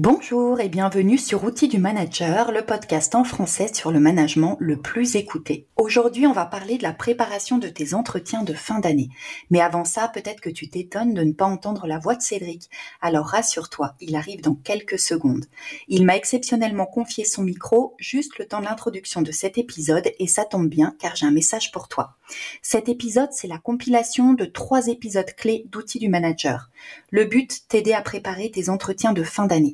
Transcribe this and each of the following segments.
Bonjour et bienvenue sur Outils du Manager, le podcast en français sur le management le plus écouté. Aujourd'hui, on va parler de la préparation de tes entretiens de fin d'année. Mais avant ça, peut-être que tu t'étonnes de ne pas entendre la voix de Cédric. Alors rassure-toi, il arrive dans quelques secondes. Il m'a exceptionnellement confié son micro juste le temps de l'introduction de cet épisode et ça tombe bien car j'ai un message pour toi. Cet épisode, c'est la compilation de trois épisodes clés d'Outils du Manager. Le but, t'aider à préparer tes entretiens de fin d'année.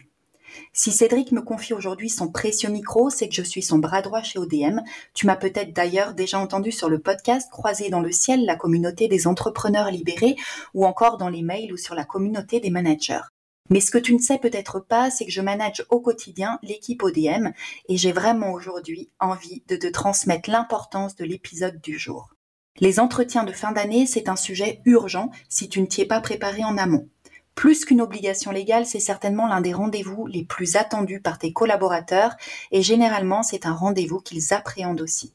Si Cédric me confie aujourd'hui son précieux micro, c'est que je suis son bras droit chez ODM. Tu m'as peut-être d'ailleurs déjà entendu sur le podcast Croiser dans le ciel, la communauté des entrepreneurs libérés, ou encore dans les mails ou sur la communauté des managers. Mais ce que tu ne sais peut-être pas, c'est que je manage au quotidien l'équipe ODM et j'ai vraiment aujourd'hui envie de te transmettre l'importance de l'épisode du jour. Les entretiens de fin d'année, c'est un sujet urgent si tu ne t'y es pas préparé en amont. Plus qu'une obligation légale, c'est certainement l'un des rendez-vous les plus attendus par tes collaborateurs et généralement c'est un rendez-vous qu'ils appréhendent aussi.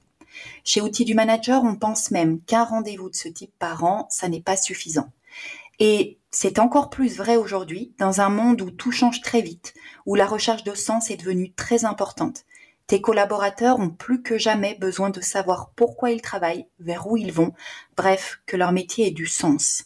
Chez Outils du Manager, on pense même qu'un rendez-vous de ce type par an, ça n'est pas suffisant. Et c'est encore plus vrai aujourd'hui dans un monde où tout change très vite, où la recherche de sens est devenue très importante. Tes collaborateurs ont plus que jamais besoin de savoir pourquoi ils travaillent, vers où ils vont, bref, que leur métier ait du sens.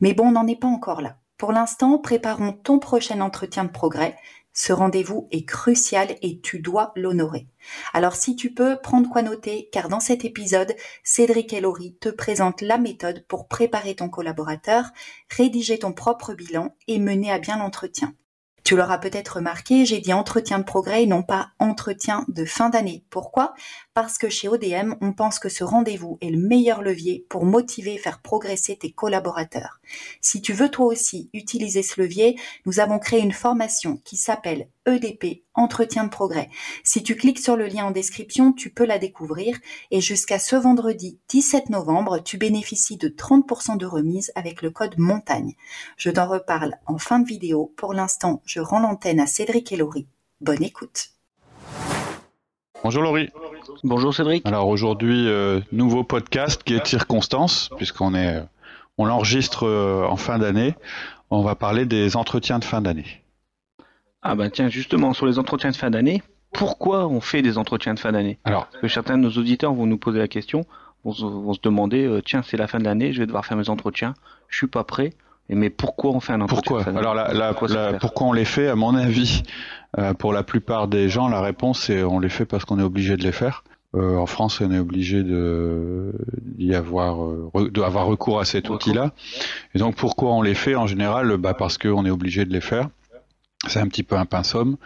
Mais bon, on n'en est pas encore là. Pour l'instant, préparons ton prochain entretien de progrès. Ce rendez-vous est crucial et tu dois l'honorer. Alors si tu peux, prendre quoi noter, car dans cet épisode, Cédric Laurie te présentent la méthode pour préparer ton collaborateur, rédiger ton propre bilan et mener à bien l'entretien. Tu l'auras peut-être remarqué, j'ai dit entretien de progrès et non pas entretien de fin d'année. Pourquoi? Parce que chez ODM, on pense que ce rendez-vous est le meilleur levier pour motiver et faire progresser tes collaborateurs. Si tu veux toi aussi utiliser ce levier, nous avons créé une formation qui s'appelle EDP Entretien de progrès. Si tu cliques sur le lien en description, tu peux la découvrir et jusqu'à ce vendredi 17 novembre, tu bénéficies de 30% de remise avec le code montagne. Je t'en reparle en fin de vidéo. Pour l'instant, je rends l'antenne à Cédric et Laurie. Bonne écoute. Bonjour Laurie. Bonjour Cédric. Alors aujourd'hui, euh, nouveau podcast qui est circonstance, puisqu'on est, euh, on l'enregistre euh, en fin d'année. On va parler des entretiens de fin d'année. Ah ben tiens, justement, sur les entretiens de fin d'année, pourquoi on fait des entretiens de fin d'année? Alors, Parce que certains de nos auditeurs vont nous poser la question, vont se, vont se demander, euh, tiens, c'est la fin de l'année, je vais devoir faire mes entretiens, je suis pas prêt. Mais pourquoi on fait un entretien pourquoi Alors, la, la- Pourquoi la- pourquoi on les fait À mon avis, euh, pour la plupart des gens, la réponse c'est on les fait parce qu'on est obligé de les faire. Euh, en France, on est obligé de d'y avoir euh, re- de avoir recours à cet outil-là. Et donc, pourquoi on les fait En général, bah parce qu'on est obligé de les faire. C'est un petit peu un pinsomme.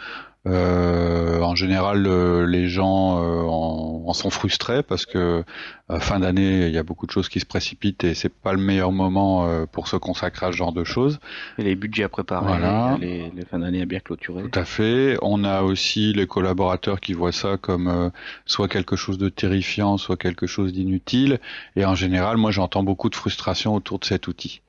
Euh, en général, euh, les gens euh, en, en sont frustrés parce que euh, fin d'année, il y a beaucoup de choses qui se précipitent et c'est pas le meilleur moment euh, pour se consacrer à ce genre de choses. Et les budgets à préparer, Voilà. les, les fins d'année à bien clôturer. Tout à fait. On a aussi les collaborateurs qui voient ça comme euh, soit quelque chose de terrifiant, soit quelque chose d'inutile. Et en général, moi, j'entends beaucoup de frustration autour de cet outil.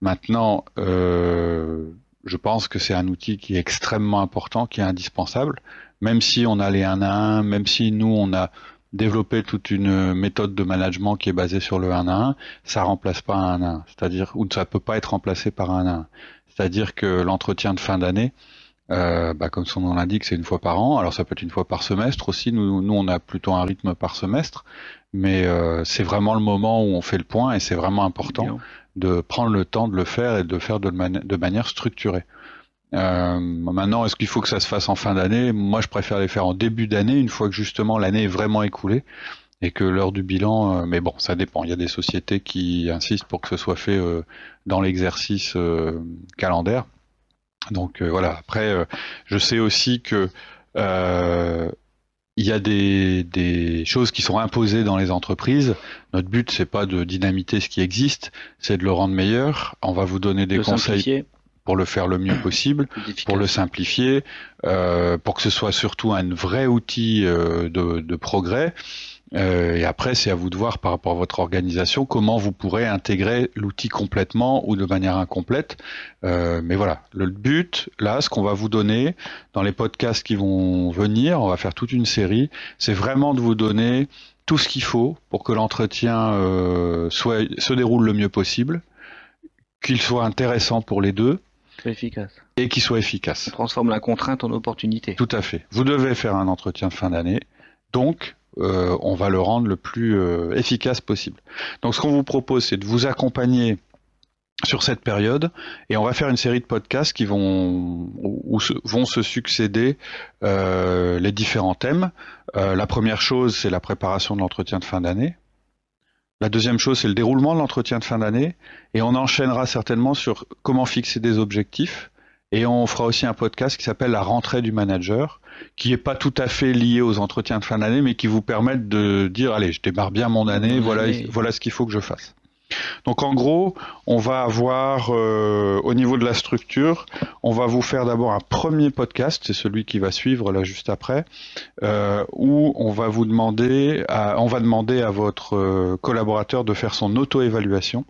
Maintenant, euh, je pense que c'est un outil qui est extrêmement important, qui est indispensable. Même si on a les 1 à 1, même si nous, on a développé toute une méthode de management qui est basée sur le 1 à 1, ça remplace pas un 1 à 1. C'est-à-dire, ou ça peut pas être remplacé par un 1 à 1. C'est-à-dire que l'entretien de fin d'année, euh, bah, comme son nom l'indique, c'est une fois par an. Alors ça peut être une fois par semestre aussi. Nous, nous on a plutôt un rythme par semestre, mais euh, c'est vraiment le moment où on fait le point et c'est vraiment important. De prendre le temps de le faire et de le faire de, mani- de manière structurée. Euh, maintenant, est-ce qu'il faut que ça se fasse en fin d'année? Moi, je préfère les faire en début d'année, une fois que justement l'année est vraiment écoulée et que l'heure du bilan. euh, mais bon, ça dépend. Il y a des sociétés qui insistent pour que ce soit fait euh, dans l'exercice euh, calendaire. Donc euh, voilà. Après, je sais aussi que il y a des, des choses qui sont imposées dans les entreprises. Notre but, c'est pas de dynamiter ce qui existe, c'est de le rendre meilleur. On va vous donner des De conseils simplifier, pour le faire le mieux possible, pour le simplifier, euh, pour que ce soit surtout un vrai outil euh, de, de progrès. Euh, et après, c'est à vous de voir par rapport à votre organisation comment vous pourrez intégrer l'outil complètement ou de manière incomplète. Euh, mais voilà, le but, là, ce qu'on va vous donner dans les podcasts qui vont venir, on va faire toute une série, c'est vraiment de vous donner tout ce qu'il faut pour que l'entretien euh, soit se déroule le mieux possible, qu'il soit intéressant pour les deux, efficace. Et qui soit efficace. On transforme la contrainte en opportunité. Tout à fait. Vous devez faire un entretien de fin d'année. Donc, euh, on va le rendre le plus euh, efficace possible. Donc, ce qu'on vous propose, c'est de vous accompagner sur cette période et on va faire une série de podcasts qui vont où, vont se succéder euh, les différents thèmes. la première chose, c'est la préparation de l'entretien de fin d'année. La deuxième chose, c'est le déroulement de l'entretien de fin d'année. Et on enchaînera certainement sur comment fixer des objectifs. Et on fera aussi un podcast qui s'appelle La rentrée du manager, qui n'est pas tout à fait lié aux entretiens de fin d'année, mais qui vous permettent de dire, allez, je démarre bien mon année, voilà, voilà ce qu'il faut que je fasse. Donc en gros, on va avoir euh, au niveau de la structure, on va vous faire d'abord un premier podcast, c'est celui qui va suivre là juste après, euh, où on va vous demander, on va demander à votre euh, collaborateur de faire son auto-évaluation.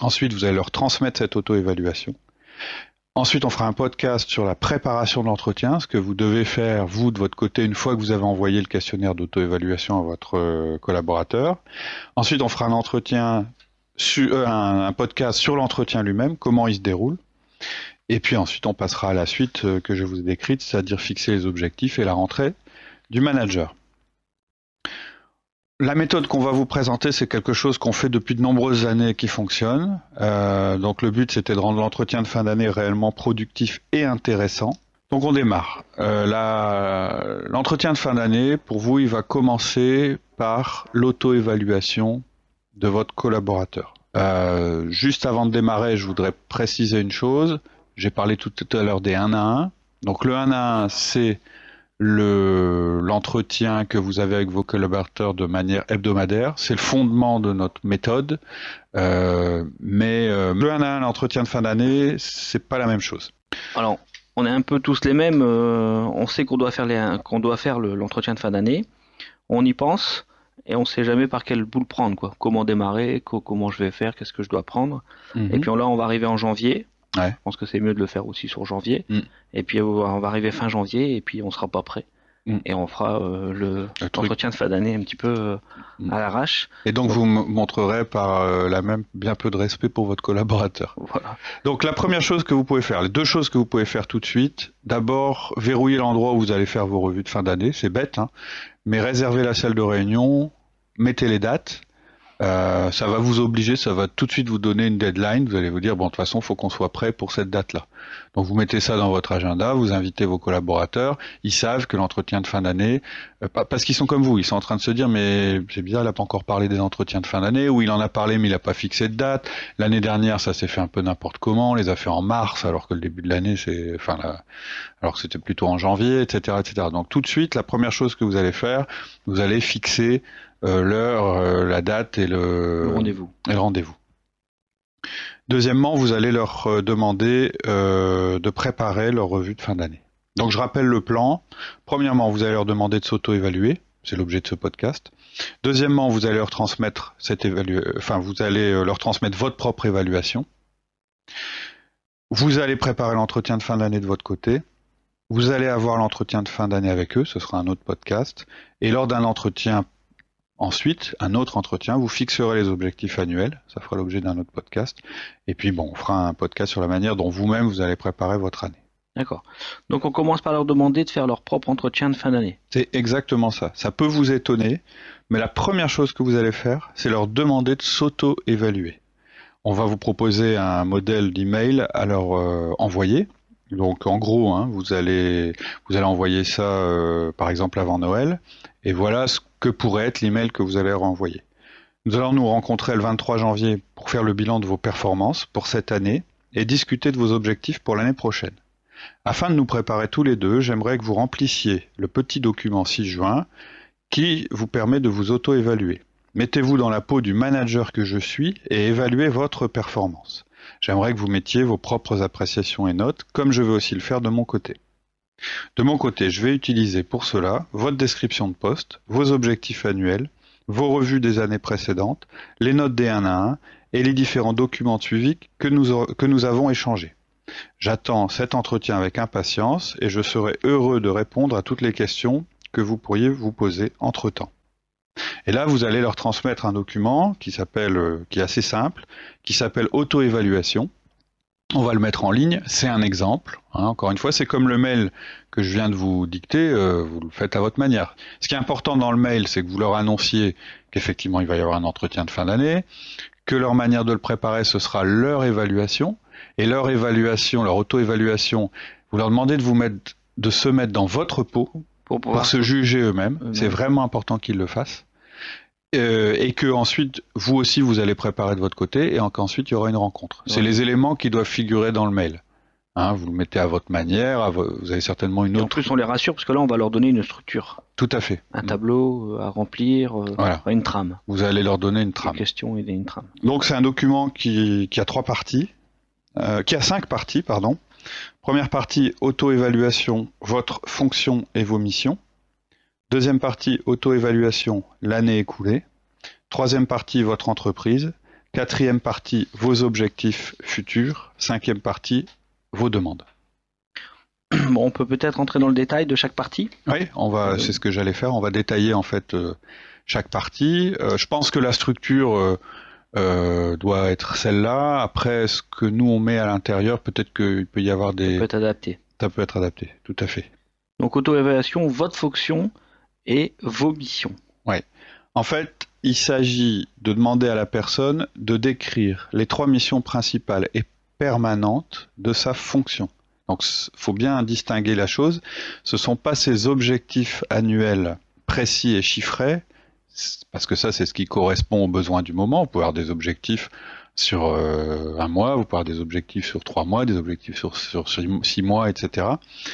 Ensuite, vous allez leur transmettre cette auto-évaluation. Ensuite, on fera un podcast sur la préparation de l'entretien, ce que vous devez faire, vous, de votre côté, une fois que vous avez envoyé le questionnaire d'auto-évaluation à votre collaborateur. Ensuite, on fera un entretien euh, un, podcast sur l'entretien lui-même, comment il se déroule. Et puis ensuite, on passera à la suite euh, que je vous ai décrite, c'est-à-dire fixer les objectifs et la rentrée du manager. La méthode qu'on va vous présenter, c'est quelque chose qu'on fait depuis de nombreuses années qui fonctionne. Euh, donc le but, c'était de rendre l'entretien de fin d'année réellement productif et intéressant. Donc on démarre. L'entretien de fin d'année, pour vous, il va commencer par l'auto-évaluation de votre collaborateur. Euh, juste avant de démarrer, je voudrais préciser une chose. J'ai parlé tout à l'heure des 1 à 1. Donc le 1 à 1, c'est le l'entretien que vous avez avec vos collaborateurs de manière hebdomadaire. C'est le fondement de notre méthode. Euh, mais euh, le 1 à 1, l'entretien de fin d'année, c'est pas la même chose. Alors, on est un peu tous les mêmes. on sait qu'on doit faire qu'on doit faire l'entretien de fin d'année. On y pense et on sait jamais par quel bout le prendre, quoi. Comment démarrer, comment je vais faire, qu'est-ce que je dois prendre. Mhm. Et puis là, on va arriver en janvier. Je pense que c'est mieux de le faire aussi sur janvier. Mm. Et puis on va arriver fin janvier et puis on sera pas prêt. Mm. Et on fera euh, le l'entretien de fin d'année un petit peu euh, mm. à l'arrache. Et donc, vous montrerez par euh, la même bien peu de respect pour votre collaborateur. Voilà. Donc la première chose que vous pouvez faire, les deux choses que vous pouvez faire tout de suite, d'abord verrouiller l'endroit où vous allez faire vos revues de fin d'année, c'est bête, hein, mais réservez la salle de réunion, mettez les dates. Euh, ça va vous obliger, ça va tout de suite vous donner une deadline. Vous allez vous dire bon de toute façon, faut qu'on soit prêt pour cette date-là. Donc vous mettez ça dans votre agenda, vous invitez vos collaborateurs. Ils savent que l'entretien de fin d'année, euh, parce qu'ils sont comme vous, ils sont en train de se dire mais c'est bizarre, il a pas encore parlé des entretiens de fin d'année, ou il en a parlé mais il a pas fixé de date. L'année dernière, ça s'est fait un peu n'importe comment, on les a fait en mars alors que le début de l'année c'est, enfin alors que c'était plutôt en janvier, etc., etc. Donc tout de suite, la première chose que vous allez faire, vous allez fixer l'heure, euh, la date et le, rendez-vous. Deuxièmement, vous allez leur euh, demander de préparer leur revue de fin d'année. Donc je rappelle le plan. Premièrement, vous allez leur demander de s'auto-évaluer. C'est l'objet de ce podcast. Deuxièmement, vous allez leur transmettre cette enfin vous allez leur transmettre votre propre évaluation. Vous allez préparer l'entretien de fin d'année de votre côté. Vous allez avoir l'entretien de fin d'année avec eux, ce sera un autre podcast. Et lors d'un entretien Ensuite, un autre entretien, vous fixerez les objectifs annuels, ça fera l'objet d'un autre podcast. Et puis bon, on fera un podcast sur la manière dont vous-même vous allez préparer votre année. D'accord. Donc on commence par leur demander de faire leur propre entretien de fin d'année. C'est exactement ça. Ça peut vous étonner, mais la première chose que vous allez faire, c'est leur demander de s'auto-évaluer. On va vous proposer un modèle d'email à leur euh, envoyer. Donc en gros, hein, vous allez vous allez envoyer ça euh, par exemple avant Noël, et voilà ce que pourrait être l'email que vous allez renvoyer. Nous allons nous rencontrer le 23 janvier pour faire le bilan de vos performances pour cette année et discuter de vos objectifs pour l'année prochaine. Afin de nous préparer tous les deux, j'aimerais que vous remplissiez le petit document 6 juin qui vous permet de vous auto-évaluer. Mettez-vous dans la peau du manager que je suis et évaluez votre performance. J'aimerais que vous mettiez vos propres appréciations et notes, comme je vais aussi le faire de mon côté. De mon côté, je vais utiliser pour cela votre description de poste, vos objectifs annuels, vos revues des années précédentes, les notes des 1 à 1 et les différents documents de suivi que nous, que nous avons échangés. J'attends cet entretien avec impatience et je serai heureux de répondre à toutes les questions que vous pourriez vous poser entre-temps. Et là, vous allez leur transmettre un document qui euh, qui est assez simple, qui s'appelle auto-évaluation, On va le mettre en ligne, c'est un exemple. Hein. encore une fois, c'est comme le mail que je viens de vous dicter, euh, vous le faites à votre manière. Ce qui est important dans le mail, c'est que vous leur annonciez qu'effectivement il va y avoir un entretien de fin d'année, que leur manière de le préparer, ce sera leur évaluation, et leur évaluation, leur auto-évaluation, vous leur demandez de vous mettre, de se mettre dans votre peau pour, pour se juger eux-mêmes. C'est vraiment important qu'ils le fassent. Euh, et que ensuite vous aussi vous allez préparer de votre côté et qu'ensuite il y aura une rencontre. C'est les éléments qui doivent figurer dans le mail. Hein, vous le mettez à votre manière, vous avez certainement une autre. en plus, on les rassure parce que là, on va leur donner une structure. Tout à fait. Un tableau euh, à remplir, euh, une trame. Vous allez leur donner une trame. Une question et une trame. Donc, c'est un document qui, a trois parties, qui a cinq parties, pardon. Première partie, auto-évaluation, votre fonction et vos missions. Deuxième partie, auto-évaluation, l'année écoulée. Troisième partie, votre entreprise. Quatrième partie, vos objectifs futurs. Cinquième partie, vos demandes. Bon, on peut peut-être entrer dans le détail de chaque partie. Oui, on va, euh, c'est ce que j'allais faire. On va détailler en fait euh, chaque partie. Euh, je pense que la structure doit être celle-là. Après, ce que nous on met à l'intérieur, peut-être qu'il peut y avoir des. Ça peut être adapté. Ça peut être adapté, tout à fait. Donc auto-évaluation, votre fonction, et vos missions. Ouais. En fait, il s'agit de demander à la personne de décrire les trois missions principales et permanentes de sa fonction. Donc, faut bien distinguer la chose. Ce ne sont pas ces objectifs annuels précis et chiffrés, parce que ça, c'est ce qui correspond aux besoins du moment. Vous pouvez avoir des objectifs sur euh, un mois, vous pouvez avoir des objectifs sur trois mois, des objectifs sur, sur six mois, etc.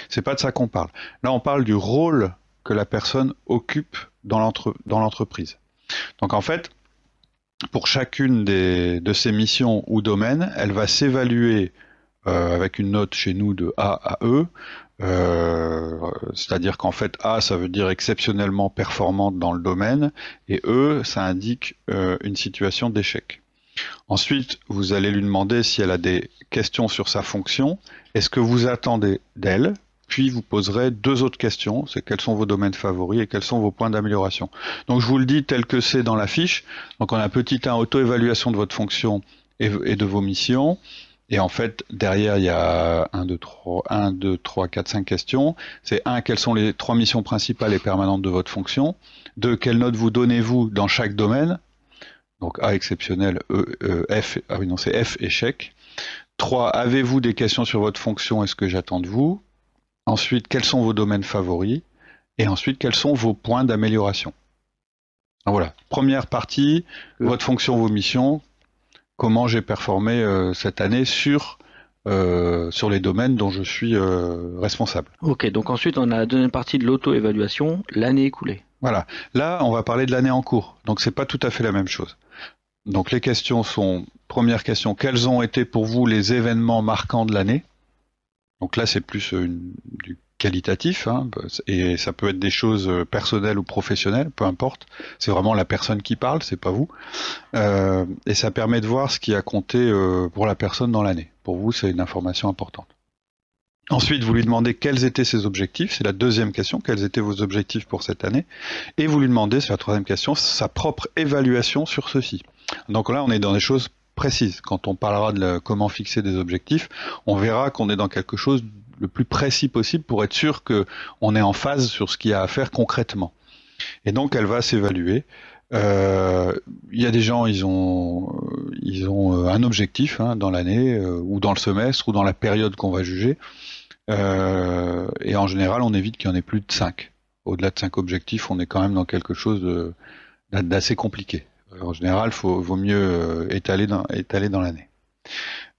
C'est pas de ça qu'on parle. Là, on parle du rôle que la personne occupe dans l'entreprise. Donc en fait, pour chacune de ces missions ou domaines, elle va s'évaluer euh, avec une note chez nous de A à E, euh, c'est-à-dire qu'en fait A ça veut dire exceptionnellement performante dans le domaine et E ça indique euh, une situation d'échec. Ensuite, vous allez lui demander si elle a des questions sur sa fonction, est-ce que vous attendez d'elle puis vous poserez deux autres questions, c'est quels sont vos domaines favoris et quels sont vos points d'amélioration. Donc je vous le dis tel que c'est dans la fiche. Donc on a un petit 1 auto-évaluation de votre fonction et, de vos missions. Et en fait, derrière, il y a 1, 2, 3, 1, 2, 3, 4, 5 questions. C'est 1, quelles sont les trois missions principales et permanentes de votre fonction 2, quelle note vous donnez-vous dans chaque domaine Donc A exceptionnel, E, e F, ah oui non, c'est F échec. 3, avez-vous des questions sur votre fonction? Et ce que j'attends de vous? Ensuite, quels sont vos domaines favoris? Et ensuite, quels sont vos points d'amélioration? Voilà, première partie, votre fonction, vos missions, comment j'ai performé euh, cette année sur, euh, sur les domaines dont je suis euh, responsable. Ok, donc ensuite on a la deuxième partie de l'auto-évaluation, l'année écoulée. Voilà, là on va parler de l'année en cours, donc c'est pas tout à fait la même chose. Donc les questions sont, première question, quels ont été pour vous les événements marquants de l'année? Donc là, c'est plus euh, du qualitatif, hein, et ça peut être des choses euh, personnelles ou professionnelles, peu importe. C'est vraiment la personne qui parle, c'est pas vous. Euh, et ça permet de voir ce qui a compté pour la personne dans l'année. Pour vous, c'est une information importante. Ensuite, vous lui demandez quels étaient ses objectifs, c'est la deuxième question, quels étaient vos objectifs pour cette année, et vous lui demandez, c'est la troisième question, sa propre évaluation sur ceci. Donc là, on est dans des choses précise. Quand on parlera de comment fixer des objectifs, on verra qu'on est dans quelque chose le plus précis possible pour être sûr qu'on est en phase sur ce qu'il y a à faire concrètement. Et donc elle va s'évaluer. Euh, il y a des gens, ils ont, ils ont euh, un objectif hein, dans l'année euh, ou dans le semestre ou dans la période qu'on va juger. et en général, on évite qu'il y en ait plus de 5. Au-delà de 5 objectifs, on est quand même dans quelque chose d'assez compliqué. Euh, en général, il vaut mieux euh, étaler dans, l'année.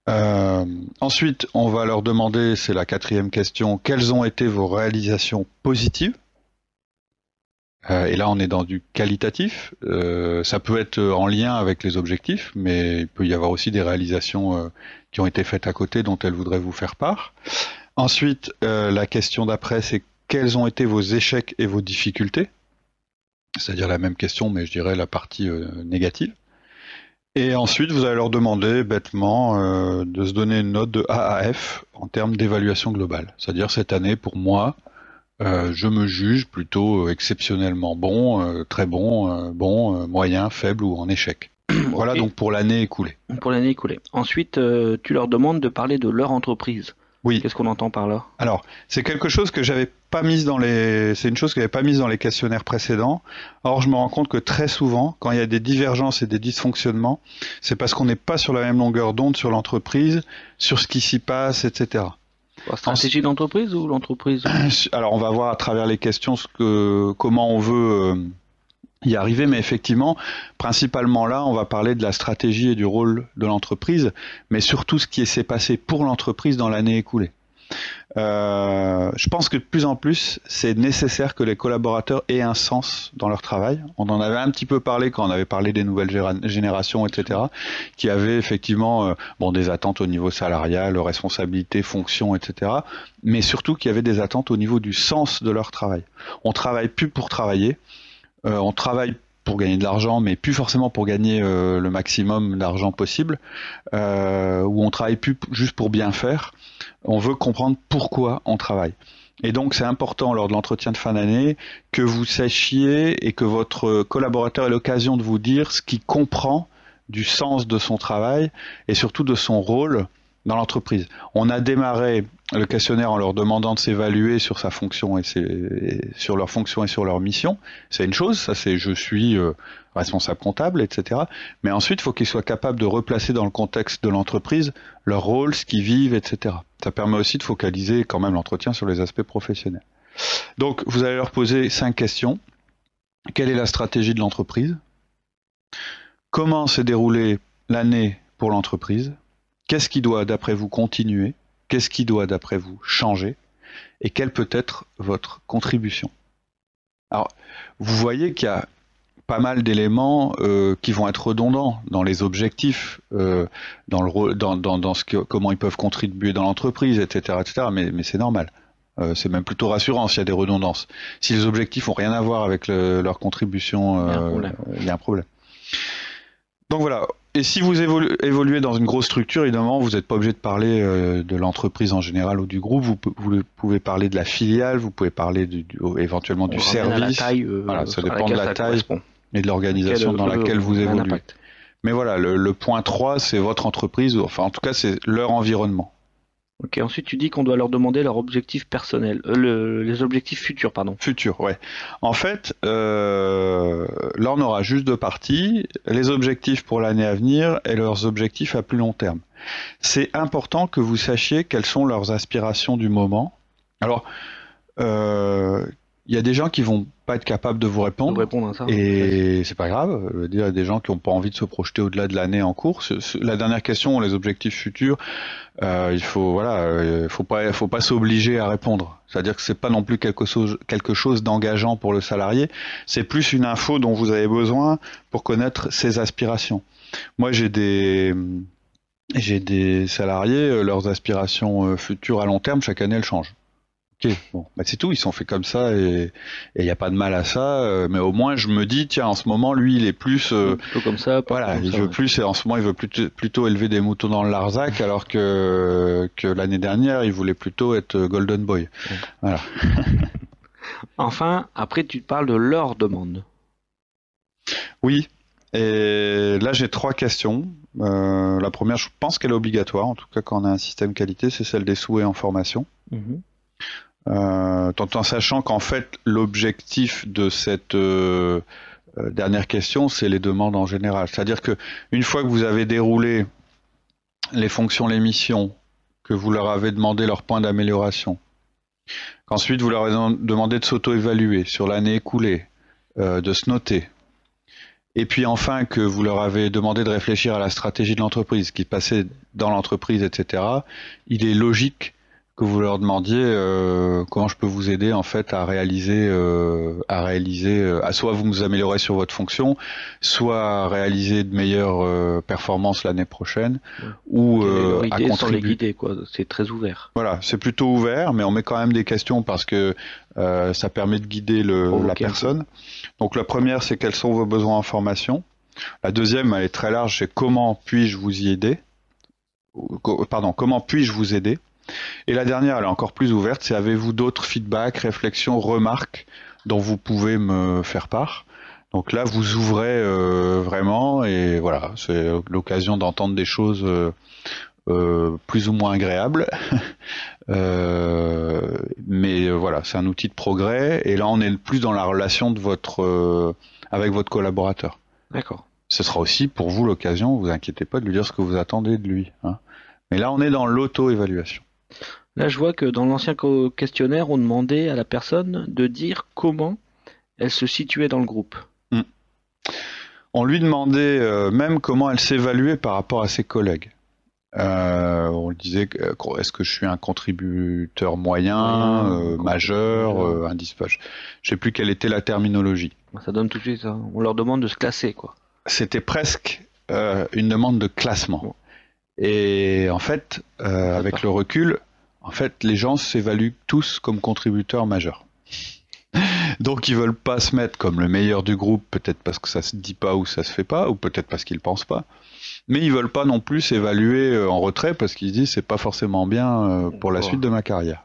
Euh, ensuite, on va leur demander, c'est la quatrième question, quelles ont été vos réalisations positives? Et là, on est dans du qualitatif. ça peut être en lien avec les objectifs, mais il peut y avoir aussi des réalisations qui ont été faites à côté dont elles voudraient vous faire part. Ensuite, la question d'après, c'est quels ont été vos échecs et vos difficultés? C'est-à-dire la même question, mais je dirais la partie euh, négative. Et ensuite, vous allez leur demander bêtement euh, de se donner une note de A à F en termes d'évaluation globale. C'est-à-dire cette année, pour moi, euh, je me juge plutôt exceptionnellement bon, très bon, bon, moyen, faible ou en échec. Voilà donc pour l'année écoulée. Pour l'année écoulée. Ensuite, tu leur demandes de parler de leur entreprise. Oui. Qu'est-ce qu'on entend par là? Alors, c'est quelque chose que j'avais pas mise dans les, c'est une chose que j'avais pas mise dans les questionnaires précédents. Or, je me rends compte que très souvent, quand il y a des divergences et des dysfonctionnements, c'est parce qu'on n'est pas sur la même longueur d'onde sur l'entreprise, sur ce qui s'y passe, etc. La stratégie d'entreprise ou l'entreprise Alors, on va voir à travers les questions ce que, comment on veut euh, y arriver, mais effectivement, principalement là, on va parler de la stratégie et du rôle de l'entreprise, mais surtout ce qui s'est passé pour l'entreprise dans l'année écoulée. Euh, je pense que de plus en plus, c'est nécessaire que les collaborateurs aient un sens dans leur travail. On en avait un petit peu parlé quand on avait parlé des nouvelles générations, etc., qui avaient effectivement euh, bon, des attentes au niveau salarial, responsabilité, fonction, etc., mais surtout qui avaient des attentes au niveau du sens de leur travail. On travaille plus pour travailler, euh, on travaille pour gagner de l'argent, mais plus forcément pour gagner euh, le maximum d'argent possible, euh, ou on travaille plus juste pour bien faire. On veut comprendre pourquoi on travaille. Et donc c'est important lors de l'entretien de fin d'année que vous sachiez et que votre collaborateur ait l'occasion de vous dire ce qu'il comprend du sens de son travail et surtout de son rôle dans l'entreprise. On a démarré le questionnaire en leur demandant de s'évaluer sur sa fonction et, sur leur fonction et sur leur mission. C'est une chose, ça c'est je suis euh, responsable comptable, etc. Mais ensuite, il faut qu'ils soient capables de replacer dans le contexte de l'entreprise leur rôle, ce qu'ils vivent, etc. Ça permet aussi de focaliser quand même l'entretien sur les aspects professionnels. Donc, vous allez leur poser cinq questions. Quelle est la stratégie de l'entreprise? Comment s'est déroulée l'année pour l'entreprise? Qu'est-ce qui doit, d'après vous, continuer? Qu'est-ce qui doit, d'après vous, changer Et quelle peut être votre contribution? Alors, vous voyez qu'il y a pas mal d'éléments euh, qui vont être redondants dans les objectifs, euh, dans le dans, dans, dans ce que, comment ils peuvent contribuer dans l'entreprise, etc., etc. Mais, mais c'est normal. Euh, c'est même plutôt rassurant s'il y a des redondances. Si les objectifs ont rien à voir avec le- leur contribution, Il y il y a un problème. Donc voilà. Et si vous évolu- évoluez dans une grosse structure, évidemment, vous n'êtes pas obligé de parler euh, de l'entreprise en général ou du groupe. Vous, vous pouvez parler de la filiale, vous pouvez parler du, du- éventuellement du On ramène à la service taille, euh, Voilà, ça dépend de la ça taille. et de l'organisation dans euh, laquelle vous évoluez. Mais voilà, le, le point 3, c'est votre entreprise, ou enfin en tout cas, c'est leur environnement. Ok, ensuite tu dis qu'on doit leur demander leur euh, le- les objectifs futurs, pardon. Futur, ouais. En fait, euh, là, on aura juste deux parties, les objectifs pour l'année à venir et leurs objectifs à plus long terme. C'est important que vous sachiez quelles sont leurs aspirations du moment. Alors, euh, il y a des gens qui vont pas être capables de vous répondre. répondre à ça. Et c'est pas grave, je veux dire, il y a des gens qui n'ont pas envie de se projeter au-delà de l'année en cours. La dernière question, les objectifs futurs, euh, il faut voilà, euh, faut pas, faut pas s'obliger à répondre. C'est-à-dire que c'est pas non plus quelque chose, quelque chose d'engageant pour le salarié. C'est plus une info dont vous avez besoin pour connaître ses aspirations. Moi, j'ai des j'ai des salariés, euh, leurs aspirations euh, futures à long terme, chaque année, elles changent. Ok, bon, bah c'est tout, ils sont faits comme ça et il n'y a pas de mal à ça, euh, mais au moins je me dis, tiens, en ce moment, lui, il est plus, euh, Plutôt comme ça. voilà, comme il ça, veut ouais. plus, et en ce moment, il veut plutôt, plutôt élever des moutons dans le Larzac, alors que, que l'année dernière, il voulait plutôt être Golden Boy. Enfin, après tu parles de leur demande. Oui, et là, j'ai trois questions. Euh, la première, je pense qu'elle est obligatoire, en tout cas quand on a un système qualité, c'est celle des souhaits en formation. Euh, tout en sachant qu'en fait, l'objectif de cette euh, euh, dernière question, c'est les demandes en général. C'est-à-dire que une fois que vous avez déroulé les fonctions, les missions, que vous leur avez demandé leur point d'amélioration, qu'ensuite vous leur avez demandé de s'auto-évaluer sur l'année écoulée, euh, de se noter, et puis enfin que vous leur avez demandé de réfléchir à la stratégie de l'entreprise, qui passait dans l'entreprise, etc., il est logique que vous leur demandiez euh, comment je peux vous aider en fait à réaliser euh, à réaliser euh, à soit vous vous améliorez sur votre fonction soit à réaliser de meilleures performances l'année prochaine Ouais. ou à idée sans les contribuer guider, quoi. C'est très ouvert. voilà c'est plutôt ouvert mais on met quand même des questions parce que ça permet de guider le, Provoquer la personne donc la première c'est quels sont vos besoins en formation la deuxième elle est très large c'est comment puis-je vous y aider pardon comment puis-je vous aider et la dernière, elle est encore plus ouverte, c'est avez-vous d'autres feedbacks, réflexions, remarques dont vous pouvez me faire part? Donc là, vous ouvrez euh, vraiment et voilà, c'est l'occasion d'entendre des choses euh, euh, plus ou moins agréables. mais voilà, c'est un outil de progrès et là, on est plus dans la relation de votre avec votre collaborateur. D'accord. Ce sera aussi pour vous l'occasion, vous inquiétez pas de lui dire ce que vous attendez de lui. Hein. Mais là, on est dans l'auto-évaluation. Là, je vois que dans l'ancien questionnaire, on demandait à la personne de dire comment elle se situait dans le groupe. Hmm. On lui demandait euh, même comment elle s'évaluait par rapport à ses collègues. Euh, on lui disait euh, est-ce que je suis un contributeur moyen, majeur, indispensable Je sais plus quelle était la terminologie. Ça donne tout de suite. Hein. On leur demande de se classer, quoi. C'était presque une demande de classement. Et en fait, avec le recul, en fait, les gens s'évaluent tous comme contributeurs majeurs. Donc ils veulent pas se mettre comme le meilleur du groupe, peut-être parce que ça se dit pas ou ça se fait pas, ou peut-être parce qu'ils pensent pas. Mais ils veulent pas non plus s'évaluer euh, en retrait parce qu'ils se disent c'est pas forcément bien euh, pour la suite de ma carrière.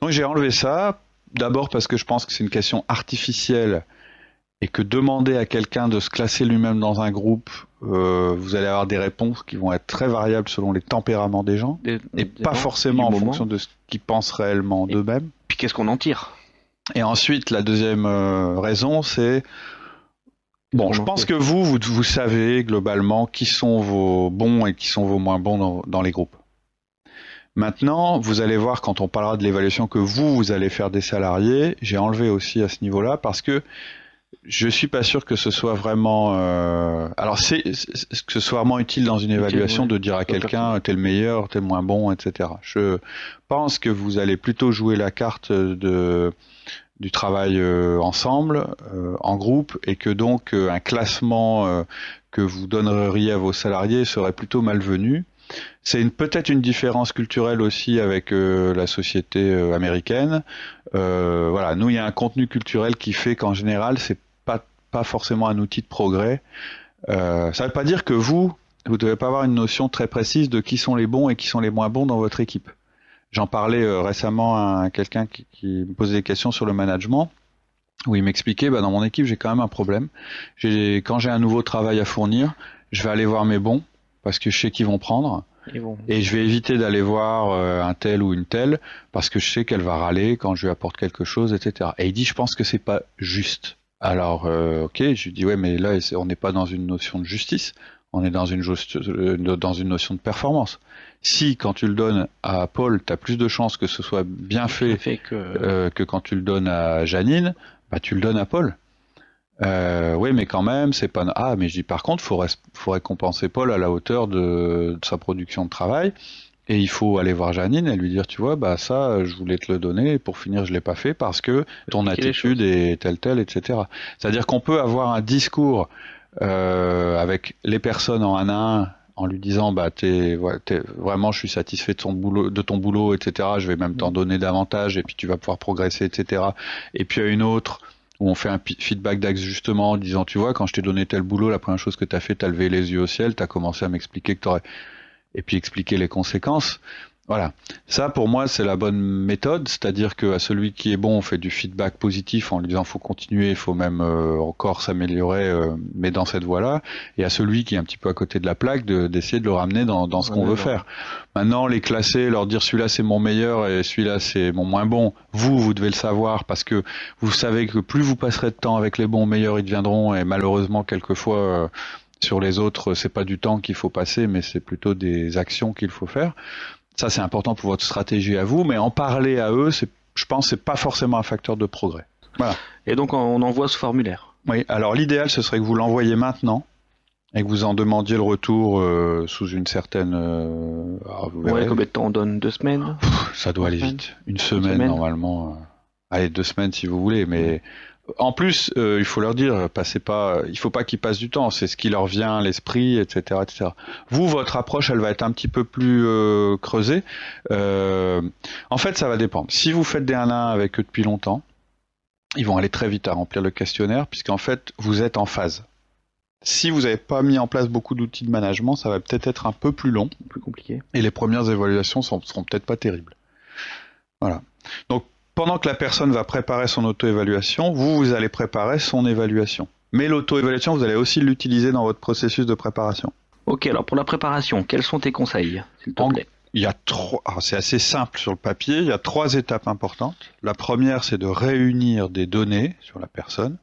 Donc j'ai enlevé ça, d'abord parce que je pense que c'est une question artificielle et que demander à quelqu'un de se classer lui-même dans un groupe, euh, vous allez avoir des réponses qui vont être très variables selon les tempéraments des gens et pas forcément en fonction de ce qu'ils pensent réellement d'eux-mêmes. Puis qu'est-ce qu'on en tire? Et ensuite, la deuxième euh, raison, c'est Bon, je pense que vous, vous, savez globalement qui sont vos bons et qui sont vos moins bons dans, les groupes. Maintenant, vous allez voir quand on parlera de l'évaluation que vous, vous allez faire des salariés. J'ai enlevé aussi à ce niveau-là parce que je suis pas sûr que ce soit vraiment. Euh, alors, c'est que ce soit vraiment utile dans une évaluation de dire à quelqu'un t'es le meilleur, t'es le moins bon, etc. Je pense que vous allez plutôt jouer la carte de du travail euh, ensemble, euh, en groupe, et que donc un classement que vous donneriez à vos salariés serait plutôt malvenu. C'est une, peut-être une différence culturelle aussi avec la société américaine. voilà, nous il y a un contenu culturel qui fait qu'en général c'est pas forcément un outil de progrès. Euh, ça ne veut pas dire que vous, vous devez pas avoir une notion très précise de qui sont les bons et qui sont les moins bons dans votre équipe. J'en parlais euh, récemment à quelqu'un qui, me posait des questions sur le management, où il m'expliquait, bah, dans mon équipe, j'ai quand même un problème. Quand j'ai un nouveau travail à fournir, je vais aller voir mes bons, parce que je sais qu'ils vont prendre. Et je vais éviter d'aller voir euh, un tel ou une telle, parce que je sais qu'elle va râler quand je lui apporte quelque chose, etc. Et il dit, je pense que c'est pas juste. Alors, euh, ok, je lui dis ouais, mais là, on n'est pas dans une notion de justice, on est dans une, euh, dans une notion de performance. Si, quand tu le donnes à Paul, tu as plus de chances que ce soit bien fait, euh, que... quand tu le donnes à Janine, bah, tu le donnes à Paul. oui, mais quand même, c'est pas. Ah, mais je dis par contre, il faut, faut récompenser Paul à la hauteur de, de, sa production de travail. Et il faut aller voir Janine et lui dire, tu vois, bah ça, je voulais te le donner, et pour finir, je l'ai pas fait parce que ton attitude est telle telle, etc. C'est-à-dire qu'on peut avoir un discours euh, avec les personnes en un à un en lui disant bah t'es, vraiment je suis satisfait de ton boulot de ton boulot etc je vais même t'en mm. donner davantage et puis tu vas pouvoir progresser etc et puis à une autre où on fait un feedback d'ajustement en disant tu vois quand je t'ai donné tel boulot la première chose que tu as fait t'as levé les yeux au ciel t'as commencé à m'expliquer que t'aurais et puis expliquer les conséquences. Voilà, ça pour moi c'est la bonne méthode, c'est-à-dire que à celui qui est bon on fait du feedback positif en lui disant faut continuer, il faut même euh, encore s'améliorer, euh, mais dans cette voie-là, et à celui qui est un petit peu à côté de la plaque d'essayer de, le ramener dans, dans ce qu'on veut faire. Maintenant les classer, leur dire celui-là c'est mon meilleur et celui-là c'est mon moins bon, vous vous devez le savoir parce que vous savez que plus vous passerez de temps avec les bons meilleurs ils deviendront. Et malheureusement quelquefois euh, sur les autres, c'est pas du temps qu'il faut passer, mais c'est plutôt des actions qu'il faut faire. Ça, c'est important pour votre stratégie à vous, mais en parler à eux, je pense, c'est pas forcément un facteur de progrès. Voilà. Et donc, on envoie ce formulaire. Oui. Alors, l'idéal, ce serait que vous l'envoyiez maintenant et que vous en demandiez le retour euh, sous une certaine. Euh, combien de temps on donne? Deux semaines? Ça doit aller vite. Une semaine, normalement. Euh, allez, deux semaines si vous voulez, mais en plus, euh, il faut leur dire, passez pas, il faut pas qu'ils passent du temps. C'est ce qui leur vient à l'esprit, etc., etc. Vous, votre approche, elle va être un petit peu plus euh, creusée. Euh, en fait, ça va dépendre. Si vous faites des 1 1 avec eux depuis longtemps, ils vont aller très vite à remplir le questionnaire, puisqu'en fait, vous êtes en phase. Si vous n'avez pas mis en place beaucoup d'outils de management, ça va peut-être être un peu plus long, plus compliqué, et les premières évaluations seront, seront peut-être pas terribles. Voilà. Donc pendant que la personne va préparer son auto-évaluation, vous, vous allez préparer son évaluation. Mais l'auto-évaluation, vous allez aussi l'utiliser dans votre processus de préparation. Ok, alors pour la préparation, quels sont tes conseils, s'il te plaît? il y a trois, c'est assez simple sur le papier, il y a trois étapes importantes. La première, c'est de réunir des données sur la personne.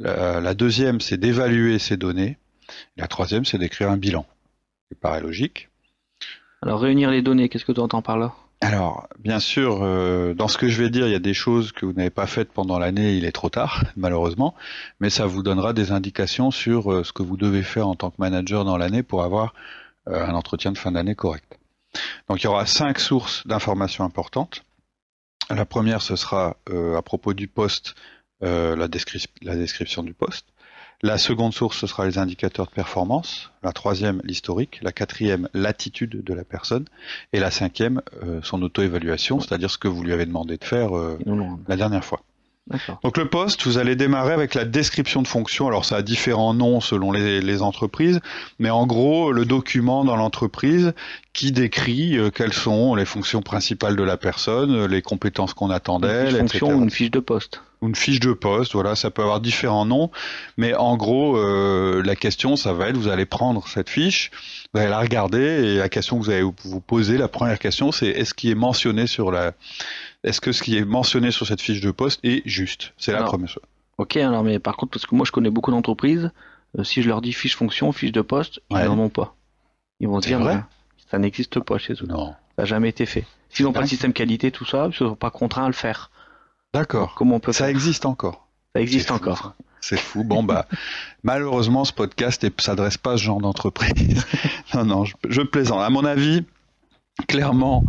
La, deuxième, c'est d'évaluer ces données. La troisième, c'est d'écrire un bilan. Ça paraît logique. Alors, réunir les données, qu'est-ce que tu entends par là? Alors, bien sûr, euh, dans ce que je vais dire, il y a des choses que vous n'avez pas faites pendant l'année, il est trop tard, malheureusement, mais ça vous donnera des indications sur euh, ce que vous devez faire en tant que manager dans l'année pour avoir euh, un entretien de fin d'année correct. Donc, il y aura cinq sources d'informations importantes. La première, ce sera à propos du poste, la, la description du poste. La seconde source, ce sera les indicateurs de performance. La troisième, l'historique. La quatrième, l'attitude de la personne. Et la cinquième, euh, son auto-évaluation, c'est-à-dire ce que vous lui avez demandé de faire euh, la dernière fois. Donc le poste, vous allez démarrer avec la description de fonction. Alors ça a différents noms selon les, entreprises, mais en gros le document dans l'entreprise qui décrit euh, quelles sont les fonctions principales de la personne, les compétences qu'on attend d'elle, etc. Une fiche de poste une fiche de poste, voilà, ça peut avoir différents noms, mais en gros, euh, la question, ça va être, vous allez prendre cette fiche, vous allez la regarder, et la question que vous allez vous poser, la première question, c'est est-ce qui est mentionné sur la, est-ce que ce qui est mentionné sur cette fiche de poste est juste? C'est la première chose. Ok, alors mais par contre, parce que moi je connais beaucoup d'entreprises, euh, si je leur dis fiche fonction, fiche de poste, ils n'en ont pas. Ils vont dire, vrai? ça n'existe pas chez eux. Non. Ça n'a jamais été fait. S'ils n'ont pas de système qualité, tout ça, ils ne sont pas contraints à le faire. D'accord. Comment on peut Ça existe encore. Ça existe encore. C'est fou. Bon bah malheureusement ce podcast ne s'adresse pas à ce genre d'entreprise. non non, je, plaisante. À mon avis, clairement,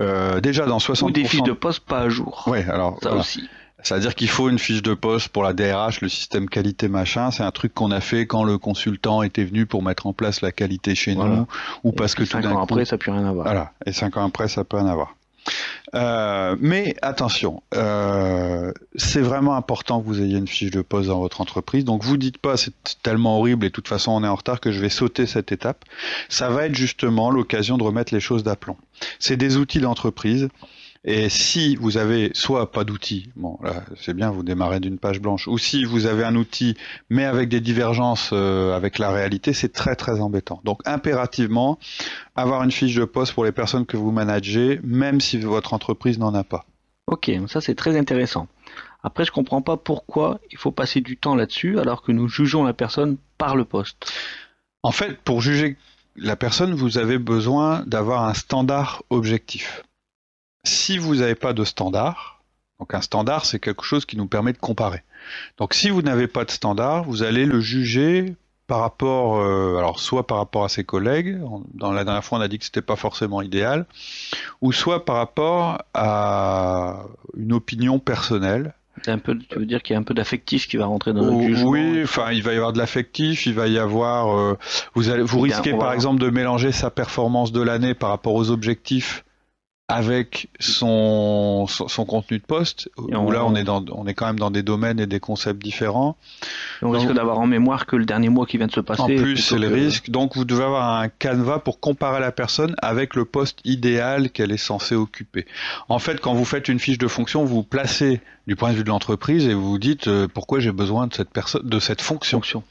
euh, déjà dans 60%. Ou des fiches de poste pas à jour. Oui, alors ça aussi. C'est-à-dire qu'il faut une fiche de poste pour la DRH, le système qualité machin. C'est un truc qu'on a fait quand le consultant était venu pour mettre en place la qualité chez nous, ou parce que cinq ans après, ça plus rien à voir. Voilà. Et cinq ans après, ça peut rien avoir. Euh, mais attention, euh, c'est vraiment important que vous ayez une fiche de poste dans votre entreprise. Donc vous dites pas c'est tellement horrible et de toute façon on est en retard que je vais sauter cette étape. Ça va être justement l'occasion de remettre les choses d'aplomb. C'est des outils d'entreprise. Et si vous avez soit pas d'outil, bon là c'est bien, vous démarrez d'une page blanche, ou si vous avez un outil mais avec des divergences euh, avec la réalité, c'est très très embêtant. Donc impérativement, avoir une fiche de poste pour les personnes que vous managez, même si votre entreprise n'en a pas. Ok, ça c'est très intéressant. Après, je comprends pas pourquoi il faut passer du temps là-dessus alors que nous jugeons la personne par le poste. En fait, pour juger la personne, vous avez besoin d'avoir un standard objectif si vous n'avez pas de standard, donc un standard, c'est quelque chose qui nous permet de comparer. Donc si vous n'avez pas de standard, vous allez le juger par rapport, euh, alors soit par rapport à ses collègues, dans la dernière fois on a dit que c'était pas forcément idéal, ou soit par rapport à une opinion personnelle. Un peu, tu veux dire qu'il y a un peu d'affectif qui va rentrer dans notre jugement Oui, enfin, il va y avoir de l'affectif, il va y avoir, euh, vous allez, vous risquez par exemple de mélanger sa performance de l'année par rapport aux objectifs avec son, son, contenu de poste, où là on est, dans, on est quand même dans des domaines et des concepts différents. on risque d'avoir en mémoire que le dernier mois qui vient de se passer. En plus, c'est le risque. Donc vous devez avoir un canevas pour comparer la personne avec le poste idéal qu'elle est censée occuper. En fait, quand vous faites une fiche de fonction, vous, vous placez du point de vue de l'entreprise et vous vous dites euh, pourquoi j'ai besoin de cette personne, de cette fonction. fonction.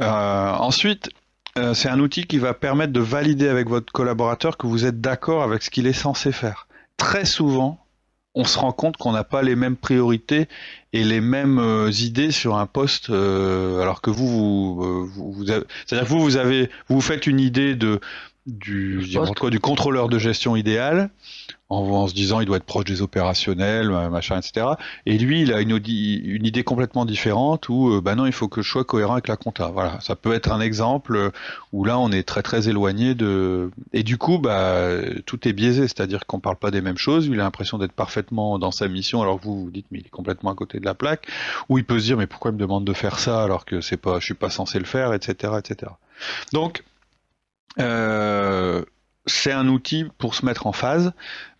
Euh, ensuite, euh, c'est un outil qui va permettre de valider avec votre collaborateur que vous êtes d'accord avec ce qu'il est censé faire. Très souvent, on se rend compte qu'on n'a pas les mêmes priorités et les mêmes euh, idées sur un poste, euh, alors que vous, vous, vous, c'est-à-dire que vous, vous avez, vous faites une idée de du, du contrôleur de gestion idéal en, se disant il doit être proche des opérationnels, machin, etc. Et lui, il a une, une idée complètement différente où, euh, bah non, il faut que je sois cohérent avec la compta. Voilà, ça peut être un exemple où là, on est très très éloigné de. Et du coup, bah tout est biaisé, c'est-à-dire qu'on parle pas des mêmes choses. Il a l'impression d'être parfaitement dans sa mission, alors que vous vous dites mais il est complètement à côté de la plaque. Ou il peut se dire mais pourquoi il me demande de faire ça alors que c'est pas, je suis pas censé le faire, etc., etc. Donc euh, c'est un outil pour se mettre en phase,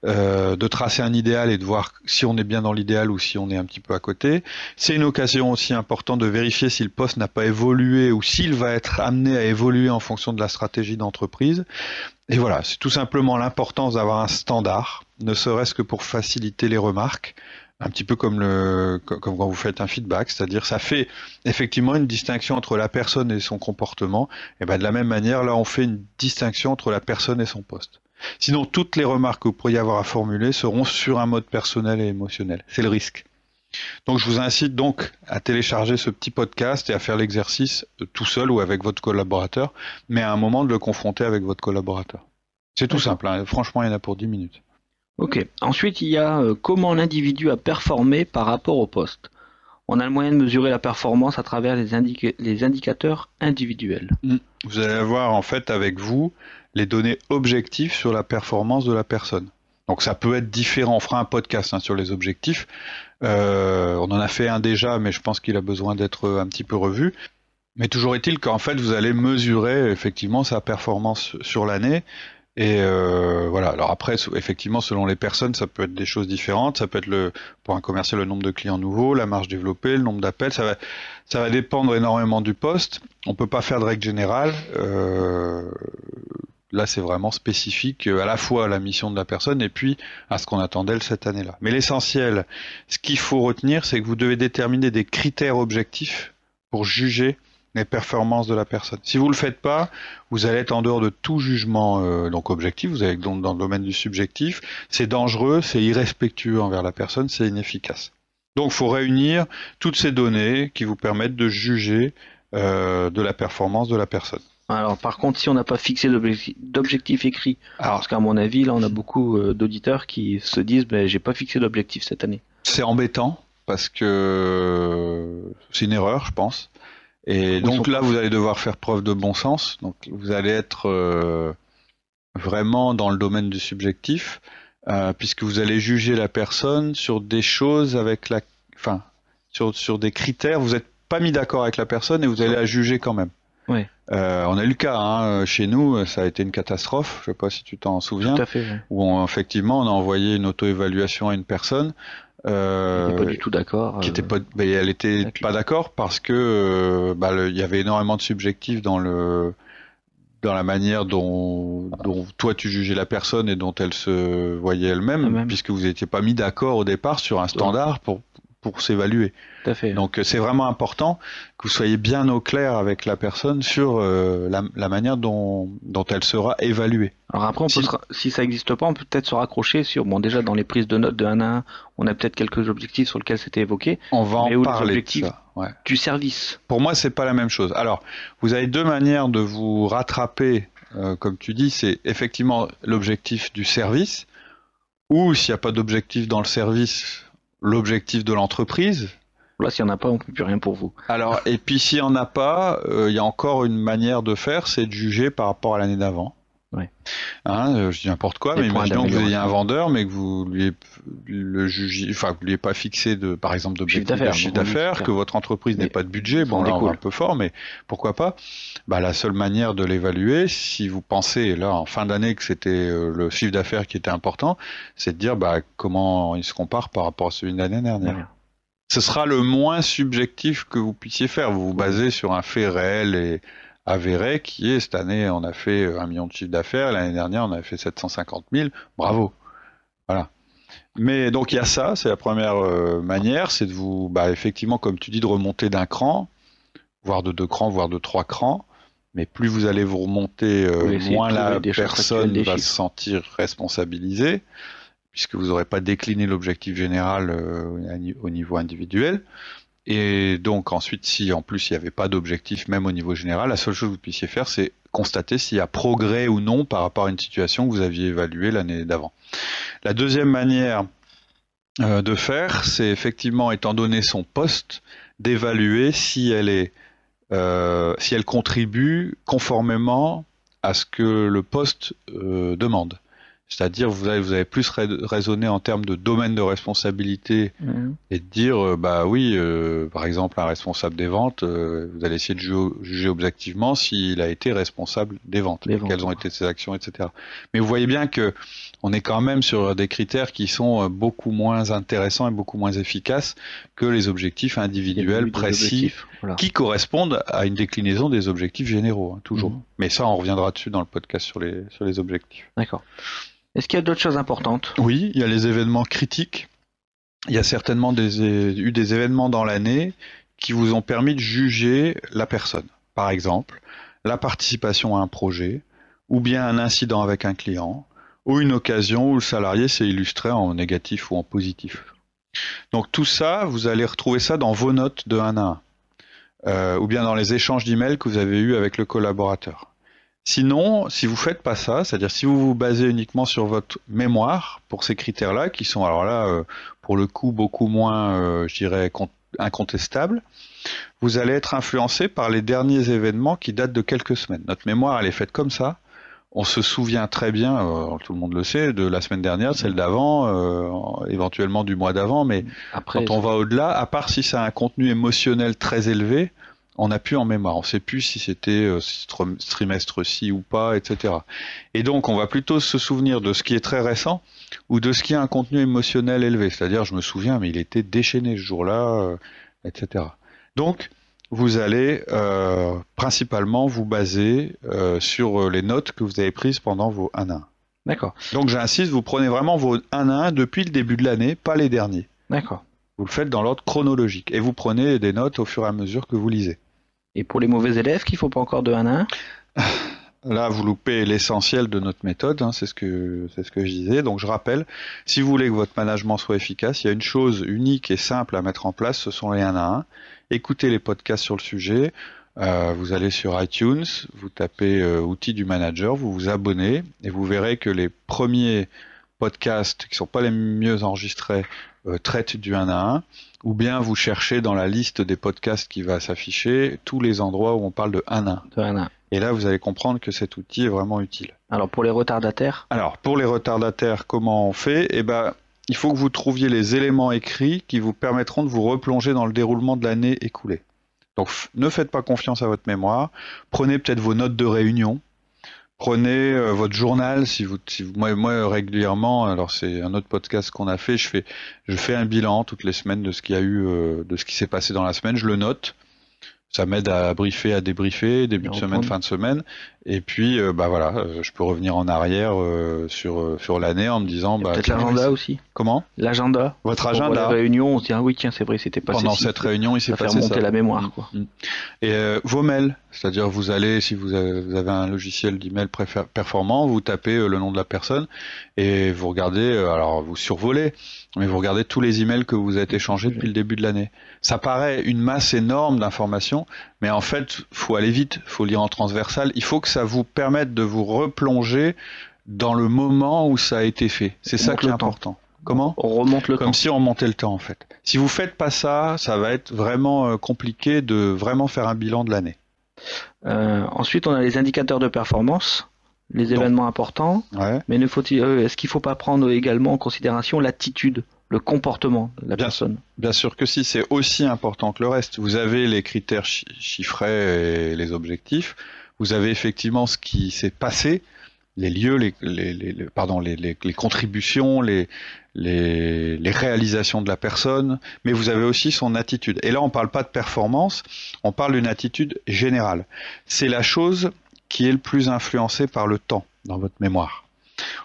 euh, de tracer un idéal et de voir si on est bien dans l'idéal ou si on est un petit peu à côté. C'est une occasion aussi importante de vérifier si le poste n'a pas évolué ou s'il va être amené à évoluer en fonction de la stratégie d'entreprise. Et voilà, c'est tout simplement l'importance d'avoir un standard, ne serait-ce que pour faciliter les remarques. un petit peu comme le comme quand vous faites un feedback, c'est-à-dire ça fait effectivement une distinction entre la personne et son comportement. Et ben de la même manière, là, on fait une distinction entre la personne et son poste. Sinon, toutes les remarques que vous pourriez avoir à formuler seront sur un mode personnel et émotionnel. C'est le risque. Donc, je vous incite donc à télécharger ce petit podcast et à faire l'exercice tout seul ou avec votre collaborateur, mais à un moment de le confronter avec votre collaborateur. C'est tout simple. Hein. Franchement, il y en a pour 10 minutes. Ok. Ensuite, il y a euh, comment l'individu a performé par rapport au poste. On a le moyen de mesurer la performance à travers les, les indicateurs individuels. Mm. Vous allez avoir en fait avec vous les données objectives sur la performance de la personne. Donc ça peut être différent. On fera un podcast hein, sur les objectifs. Euh, on en a fait un déjà, mais je pense qu'il a besoin d'être un petit peu revu. Mais toujours est-il qu'en fait, vous allez mesurer effectivement sa performance sur l'année et euh, voilà. Alors après, effectivement, selon les personnes, ça peut être des choses différentes. Ça peut être le pour un commercial le nombre de clients nouveaux, la marge développée, le nombre d'appels. Ça va, ça va dépendre énormément du poste. On peut pas faire de règle générale. Euh, là, c'est vraiment spécifique à la fois à la mission de la personne et puis à ce qu'on attend d'elle cette année-là. Mais l'essentiel, ce qu'il faut retenir, c'est que vous devez déterminer des critères objectifs pour juger les performances de la personne. Si vous le faites pas, vous allez être en dehors de tout jugement euh, donc objectif, vous allez être dans, dans le domaine du subjectif, c'est dangereux, c'est irrespectueux envers la personne, c'est inefficace. Donc il faut réunir toutes ces données qui vous permettent de juger euh, de la performance de la personne. Alors par contre, si on n'a pas fixé d'objectif écrit, parce qu'à mon avis, là on a beaucoup euh, d'auditeurs qui se disent ben, j'ai pas fixé d'objectif cette année. C'est embêtant parce que c'est une erreur, je pense. Et donc là, vous allez devoir faire preuve de bon sens. Donc vous allez être euh, vraiment dans le domaine du subjectif, euh, puisque vous allez juger la personne sur des choses avec la, enfin, sur, sur des critères. Vous n'êtes pas mis d'accord avec la personne et vous allez la juger quand même. Oui. Euh, on a eu le cas hein, chez nous, ça a été une catastrophe. Je sais pas si tu t'en souviens. Tout à fait. Où effectivement, on a envoyé une auto-évaluation à une personne euh, pas du tout d'accord. Qui était pas, elle était pas d'accord parce que euh, bah, il y avait énormément de subjectifs dans le dans la manière dont, dont toi tu jugeais la personne et dont elle se voyait elle-même, puisque vous n'étiez pas mis d'accord au départ sur un standard pour pour s'évaluer. Donc euh, c'est vraiment important que vous soyez bien au clair avec la personne sur euh, la, manière dont, dont, elle sera évaluée. Alors après, on si, peut si ça n'existe pas, on peut peut-être se raccrocher sur, bon déjà dans les prises de notes de 1 à 1, on a peut-être quelques objectifs sur lesquels c'était évoqué. On va en parler de ça. du service. Pour moi, c'est pas la même chose. Alors, vous avez deux manières de vous rattraper, euh, comme tu dis, c'est effectivement l'objectif du service, ou s'il n'y a pas d'objectif dans le service, l'objectif de l'entreprise. Là, s'il n'y en a pas, on ne peut plus rien pour vous. Alors, et puis s'il n'y en a pas, euh, il y a encore une manière de faire, c'est de juger par rapport à l'année d'avant. Ouais. Hein, euh, je dis n'importe quoi, mais imaginons que vous ayez un vendeur, mais que vous lui le jugez, enfin vous lui pas fixé de, par exemple, d'objectif de chiffre d'affaires, que votre entreprise n'ait pas de budget. Bon là, on va un peu fort, mais pourquoi pas? Bah la seule manière de l'évaluer, si vous pensez là en fin d'année que c'était euh, le chiffre d'affaires qui était important, c'est de dire bah comment il se compare par rapport à celui de l'année dernière. Ce sera le moins subjectif que vous puissiez faire. Vous vous basez sur un fait réel et avéré qui est cette année on a fait un million de chiffre d'affaires, l'année dernière on a fait 750 000, bravo. Voilà. Mais donc il y a ça, c'est la première euh, manière, c'est de vous, bah, effectivement, comme tu dis, de remonter d'un cran, voire de deux crans, voire de trois crans. Mais plus vous allez vous remonter, euh, moins la personne va se sentir responsabilisée, puisque vous n'aurez pas décliné l'objectif général euh, au niveau individuel. Et donc ensuite, si en plus il n'y avait pas d'objectif, même au niveau général, la seule chose que vous puissiez faire, c'est constater s'il y a progrès ou non par rapport à une situation que vous aviez évaluée l'année d'avant. La deuxième manière euh, de faire, c'est effectivement, étant donné son poste, d'évaluer si elle est, euh, si elle contribue conformément à ce que le poste euh, demande. C'est-à-dire vous avez, vous avez plus raisonné en termes de domaine de responsabilité mhm. et de dire euh, bah oui, euh, par exemple un responsable des ventes, euh, vous allez essayer de juger, objectivement s'il a été responsable des ventes, quelles ont été ses actions, etc. Mais vous voyez bien que on est quand même sur des critères qui sont beaucoup moins intéressants et beaucoup moins efficaces que les objectifs individuels précis qui correspondent à une déclinaison des objectifs généraux, hein, toujours. Mhm. Mais ça, on reviendra dessus dans le podcast sur les, sur les objectifs. D'accord. Est-ce qu'il y a d'autres choses importantes? Oui, il y a les événements critiques. il y a certainement eu des événements dans l'année qui vous ont permis de juger la personne. Par exemple, la participation à un projet, ou bien un incident avec un client, ou une occasion où le salarié s'est illustré en négatif ou en positif. Donc tout ça, vous allez retrouver ça dans vos notes de 1 à 1, euh, ou bien dans les échanges d'emails que vous avez eus avec le collaborateur. Sinon, si vous faites pas ça, c'est-à-dire si vous vous basez uniquement sur votre mémoire pour ces critères-là, qui sont alors là euh, pour le coup beaucoup moins, euh, je dirais, incontestables, vous allez être influencé par les derniers événements qui datent de quelques semaines. Notre mémoire, elle est faite comme ça. On se souvient très bien, euh, tout le monde le sait, de la semaine dernière, celle d'avant, éventuellement du mois d'avant, mais Après, quand on va au-delà, à part si ça a un contenu émotionnel très élevé, on n'a plus en mémoire. On ne sait plus si c'était euh, ce trimestre-ci ou pas, etc. Et donc, on va plutôt se souvenir de ce qui est très récent ou de ce qui a un contenu émotionnel élevé. C'est-à-dire, je me souviens, mais il était déchaîné ce jour-là, euh, etc. Donc, vous allez euh, principalement vous baser sur les notes que vous avez prises pendant vos 1 1. D'accord. Donc, j'insiste, vous prenez vraiment vos 1 1 depuis le début de l'année, pas les derniers. D'accord. Vous le faites dans l'ordre chronologique et vous prenez des notes au fur et à mesure que vous lisez. Et pour les mauvais élèves qui font pas encore de 1 à 1 Là, vous loupez l'essentiel de notre méthode, hein, c'est ce que c'est ce que je disais. Donc, je rappelle, si vous voulez que votre management soit efficace, il y a une chose unique et simple à mettre en place, ce sont les 1 à 1. Écoutez les podcasts sur le sujet. Euh, vous allez sur iTunes, vous tapez euh, outils du manager, vous vous abonnez et vous verrez que les premiers podcasts qui sont pas les mieux enregistrés euh, traitent du 1 à 1 ou bien vous cherchez dans la liste des podcasts qui va s'afficher tous les endroits où on parle de 1 à 1. Et là, vous allez comprendre que cet outil est vraiment utile. Alors pour les retardataires? Alors pour les retardataires, comment on fait? Eh ben, il faut que vous trouviez les éléments écrits qui vous permettront de vous replonger dans le déroulement de l'année écoulée. Donc ne faites pas confiance à votre mémoire. Prenez peut-être vos notes de réunion prenez euh, votre journal si vous, si vous moi, moi, régulièrement alors c'est un autre podcast qu'on a fait je fais je fais un bilan toutes les semaines de ce qu'il y a eu euh, de ce qui s'est passé dans la semaine je le note ça m'aide à briefer, à débriefer, début de semaine, fin de semaine. Et puis, euh, bah voilà, je peux revenir en arrière sur sur l'année en me disant, bah peut-être l'agenda aussi. Comment? L'agenda. Votre agenda. la réunion, on se dit ah oui tiens c'est vrai c'était passé. Pendant cette réunion, il s'est passé ça. remonter la mémoire quoi. Mm. Et vos mails, c'est-à-dire vous allez si vous avez, un logiciel d'email performant, vous tapez le nom de la personne et vous regardez, alors vous survolez, mais vous regardez tous les emails que vous avez échangés depuis le début de l'année. Ça paraît une masse énorme d'informations, mais en fait, faut aller vite, faut lire en transversal. Il faut que ça vous permette de vous replonger dans le moment où ça a été fait. C'est ça qui est important. Comment? On remonte le Comme si on remontait le temps en fait. Si vous faites pas ça, ça va être vraiment euh, compliqué de vraiment faire un bilan de l'année. Euh, ensuite, on a les indicateurs de performance, les événements importants. Mais ne faut-il, euh, est-ce qu'il ne faut pas prendre également en considération l'attitude le comportement de la personne? Bien sûr que si, c'est aussi important que le reste. Vous avez les critères chiffrés et les objectifs. Vous avez effectivement ce qui s'est passé, les lieux, les, pardon, les, contributions, les, les, réalisations de la personne, mais vous avez aussi son attitude. Et là, on ne parle pas de performance, on parle d'une attitude générale. C'est la chose qui est le plus influencée par le temps dans votre mémoire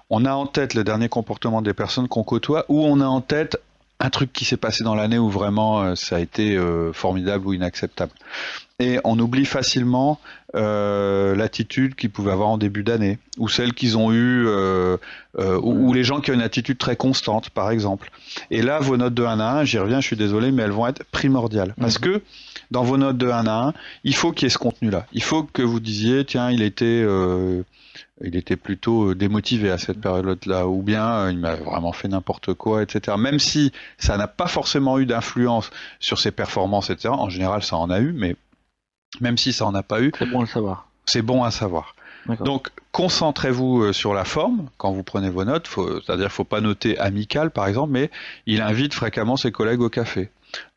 on a en tête le dernier comportement des personnes qu'on côtoie ou on a en tête un truc qui s'est passé dans l'année où vraiment euh, ça a été euh, formidable ou inacceptable. Et on oublie facilement euh, l'attitude qu'ils pouvaient avoir en début d'année, ou celle qu'ils ont eue, ou, les gens qui ont une attitude très constante, par exemple. Et là, vos notes de 1 à 1, j'y reviens, je suis désolé, mais elles vont être primordiales. Parce mhm. que dans vos notes de 1 à 1, il faut qu'il y ait ce contenu-là. Il faut que vous disiez, tiens, il était il était plutôt euh, démotivé à cette période-là, ou bien euh, il m'a vraiment fait n'importe quoi, etc. Même si ça n'a pas forcément eu d'influence sur ses performances, etc. En général, ça en a eu, mais même si ça en a pas eu, c'est bon à savoir. C'est bon à savoir. Donc, concentrez-vous euh, sur la forme quand vous prenez vos notes. C'est-à-dire, faut pas noter amical, par exemple, mais il invite fréquemment ses collègues au café.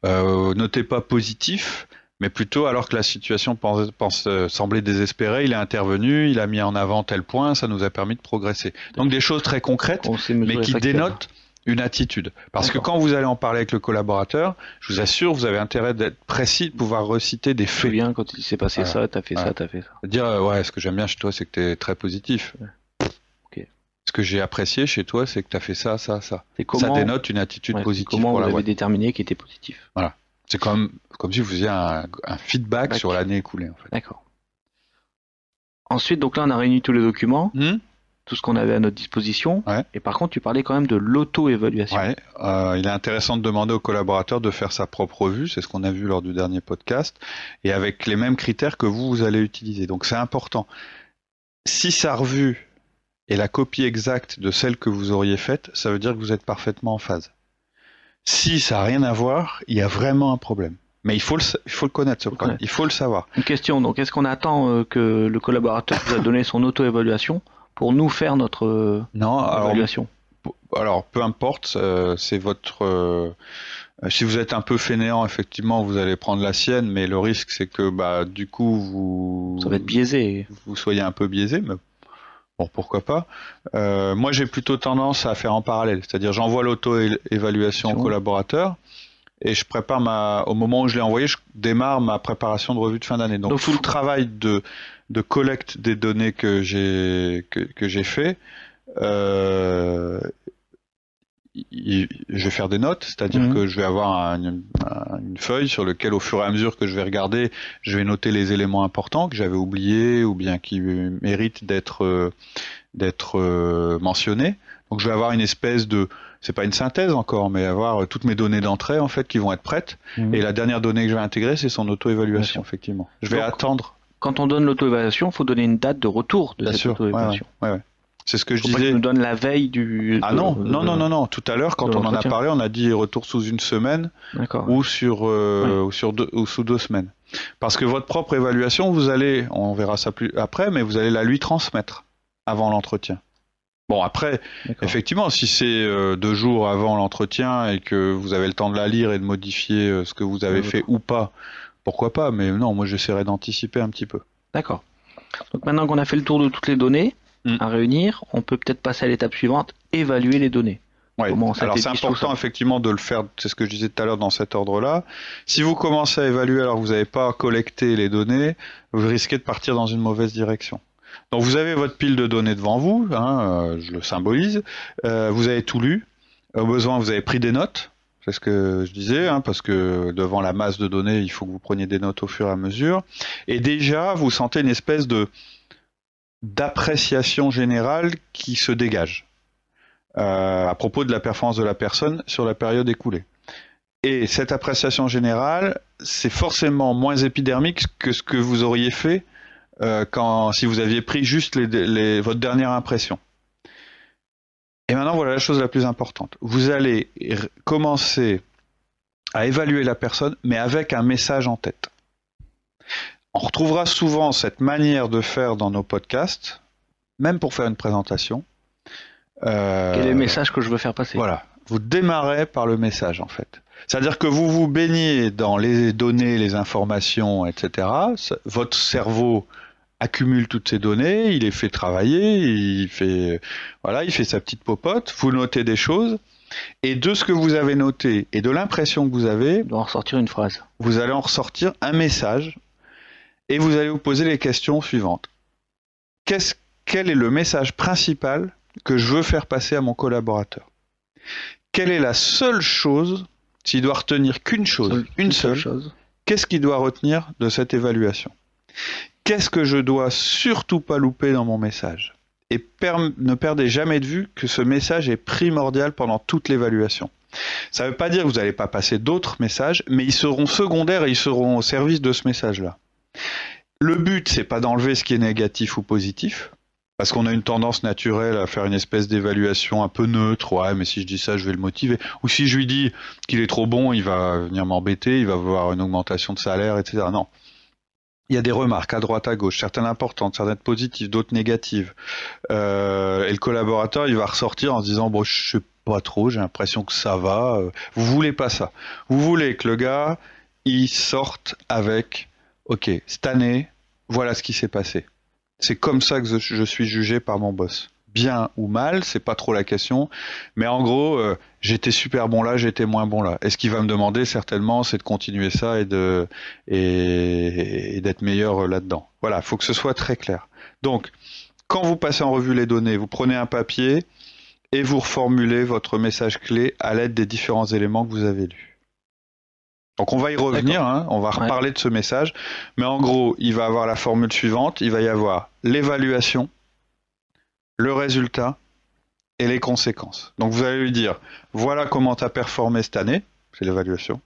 Euh, notez pas positif, mais plutôt alors que la situation pense, pense, euh, semblait désespérée, il est intervenu, il a mis en avant tel point, ça nous a permis de progresser. Donc des choses très concrètes, mais qui dénotent une attitude. Parce que quand vous allez en parler avec le collaborateur, je vous assure, vous avez intérêt d'être précis, de pouvoir reciter des faits. bien quand il s'est passé ça, t'as fait ça, t'as fait ça. Dire, euh, ouais, ce que j'aime bien chez toi, c'est que tu es très positif. Ok. Ce que j'ai apprécié chez toi, c'est que tu as fait ça, ça, ça. Et comment, ça dénote une attitude ouais, positive comment pour vous déterminé qu'il était positif? C'est comme, comme si vous faisiez un, un feedback Back. sur l'année écoulée. En fait. D'accord. Ensuite, donc là, on a réuni tous les documents, Hmm tout ce qu'on avait à notre disposition. Ouais. Et par contre, tu parlais quand même de l'auto-évaluation. Ouais, euh, il est intéressant de demander aux collaborateurs de faire sa propre revue, c'est ce qu'on a vu lors du dernier podcast, et avec les mêmes critères que vous, vous allez utiliser. Donc c'est important. Si sa revue est la copie exacte de celle que vous auriez faite, ça veut dire que vous êtes parfaitement en phase. Si ça n'a rien à voir, il y a vraiment un problème. Mais il faut le, sa- il faut le connaître, ce problème. Il faut le savoir. Une question, donc est-ce qu'on attend euh, que le collaborateur vous a donné son auto-évaluation pour nous faire notre euh, Non, alors évaluation? Alors, peu importe, euh, c'est votre. euh, si vous êtes un peu fainéant, effectivement, vous allez prendre la sienne, mais le risque, c'est que, bah, du coup, vous. Ça va être biaisé. Vous soyez un peu biaisé, mais bon, pourquoi pas. Euh, moi, j'ai plutôt tendance à faire en parallèle, c'est-à-dire j'envoie l'auto-évaluation au collaborateur. Et je prépare ma, au moment où je l'ai envoyé, je démarre ma préparation de revue de fin d'année. Donc, Donc, tout le travail de, de collecte des données que j'ai que, que j'ai fait, euh, il- je vais faire des notes, c'est-à-dire Mhm. que je vais avoir un- un- une feuille sur laquelle, au fur et à mesure que je vais regarder, je vais noter les éléments importants que j'avais oubliés ou bien qui méritent d'être euh, d'être euh, mentionnés. Donc, je vais avoir une espèce de, c'est pas une synthèse encore, mais avoir toutes mes données d'entrée en fait qui vont être prêtes. Mhm. Et la dernière donnée que je vais intégrer, c'est son auto-évaluation, effectivement. Je vais Donc, attendre. Quand on donne l'auto-évaluation, il faut donner une date de retour de Bien cette sûr. Ouais, auto-évaluation. ouais, ouais. C'est ce que je pas disais. nous donne la veille du. Ah non, non, non, non, non. Tout à l'heure, quand on en a parlé, on a dit retour sous une semaine ou sur euh, ou sur deux, ou sous deux semaines. Parce que votre propre évaluation, vous allez, on verra ça plus après, mais vous allez la lui transmettre avant l'entretien. Bon, après, effectivement, si c'est euh, deux jours avant l'entretien et que vous avez le temps de la lire et de modifier euh, ce que vous avez fait ou pas, pourquoi pas Mais non, moi j'essaierai d'anticiper un petit peu. D'accord. Donc maintenant qu'on a fait le tour de toutes les données Mm. à réunir, on peut peut-être passer à l'étape suivante, évaluer les données. Ouais. Alors c'est important effectivement de le faire, c'est ce que je disais tout à l'heure dans cet ordre-là. Si vous commencez à évaluer alors que vous n'avez pas collecté les données, vous risquez de partir dans une mauvaise direction. Donc vous avez votre pile de données devant vous, hein, euh, je le symbolise, Euh, vous avez tout lu, au besoin vous avez pris des notes, c'est ce que je disais, hein, parce que devant la masse de données, il faut que vous preniez des notes au fur et à mesure, et déjà vous sentez une espèce de d'appréciation générale qui se dégage euh, à propos de la performance de la personne sur la période écoulée. Et cette appréciation générale, c'est forcément moins épidermique que ce que vous auriez fait euh, quand, si vous aviez pris juste votre dernière impression. Et maintenant, voilà la chose la plus importante. Vous allez commencer à évaluer la personne, mais avec un message en tête. On retrouvera souvent cette manière de faire dans nos podcasts, même pour faire une présentation. Euh, Quel est le message que je veux faire passer? Voilà. Vous démarrez par le message, en fait. C'est-à-dire que vous vous baignez dans les données, les informations, etc. Votre cerveau accumule toutes ces données, il les fait travailler, il fait, voilà, il fait sa petite popote, vous notez des choses, et de ce que vous avez noté et de l'impression que vous avez, Je dois en ressortir une phrase. vous allez en ressortir un message et vous allez vous poser les questions suivantes. Quel est le message principal que je veux faire passer à mon collaborateur? Quelle est la seule chose, s'il doit retenir qu'une chose, une seule, qu'est-ce qu'il doit retenir de cette évaluation? Qu'est-ce que je dois surtout pas louper dans mon message? Et ne perdez jamais de vue que ce message est primordial pendant toute l'évaluation. Ça ne veut pas dire que vous n'allez pas passer d'autres messages, mais ils seront secondaires et ils seront au service de ce message-là. Le but, c'est pas d'enlever ce qui est négatif ou positif, parce qu'on a une tendance naturelle à faire une espèce d'évaluation un peu neutre. Ouais, mais si je dis ça, je vais le motiver. Ou si je lui dis qu'il est trop bon, il va venir m'embêter, il va avoir une augmentation de salaire, etc. Non. Il y a des remarques à droite, à gauche, certaines importantes, certaines positives, d'autres négatives. Euh, et le collaborateur, il va ressortir en se disant bon, je sais pas trop, j'ai l'impression que ça va. Euh, Vous voulez pas ça. Vous voulez que le gars, il sorte avec ok, cette année, voilà ce qui s'est passé. C'est comme ça que je, suis jugé par mon boss. Bien ou mal, c'est pas trop la question. Mais en gros, euh, j'étais super bon là, j'étais moins bon là. Et ce qu'il va me demander certainement, c'est de continuer ça et de d'être meilleur là-dedans. Voilà, faut que ce soit très clair. Donc, quand vous passez en revue les données, vous prenez un papier et vous reformulez votre message clé à l'aide des différents éléments que vous avez lus. Donc on va y revenir, hein, on va reparler de ce message, mais en gros, il va avoir la formule suivante, il va y avoir l'évaluation, le résultat et les conséquences. Donc vous allez lui dire, voilà comment tu as performé cette année, c'est l'évaluation,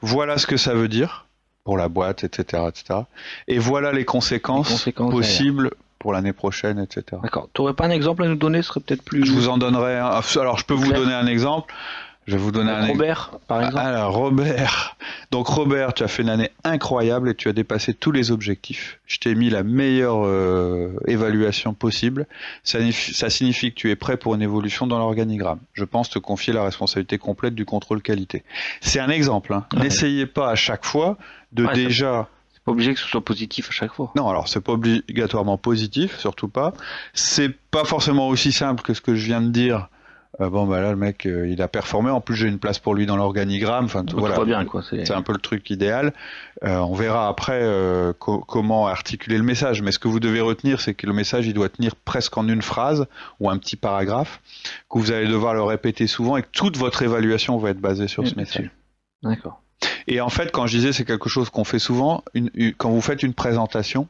voilà ce que ça veut dire pour la boîte, etc. etc. et voilà les conséquences, possibles pour l'année prochaine, etc. D'accord. Tu n'aurais pas un exemple à nous donner, ce serait peut-être plus... Je vous en donnerai un. Alors je peux vous donner un exemple. Je vais vous donner un Robert, par exemple. Alors, Robert. Donc, Robert, tu as fait une année incroyable et tu as dépassé tous les objectifs. Je t'ai mis la meilleure euh, évaluation possible. Ça, ça, signifie que tu es prêt pour une évolution dans l'organigramme. Je pense te confier la responsabilité complète du contrôle qualité. C'est un exemple. Hein. N'essayez pas à chaque fois de déjà. C'est pas obligé que ce soit positif à chaque fois. Non, alors c'est pas obligatoirement positif, surtout pas. C'est pas forcément aussi simple que ce que je viens de dire euh, bon bah là le mec euh, il a performé. En plus j'ai une place pour lui dans l'organigramme. Enfin voilà. bien quoi c'est un peu le truc idéal. Euh, on verra après comment articuler le message. Mais ce que vous devez retenir c'est que le message il doit tenir presque en une phrase ou un petit paragraphe que vous allez devoir le répéter souvent et que toute votre évaluation va être basée sur ce message. d'accord. Et en fait quand je disais c'est quelque chose qu'on fait souvent quand vous faites une présentation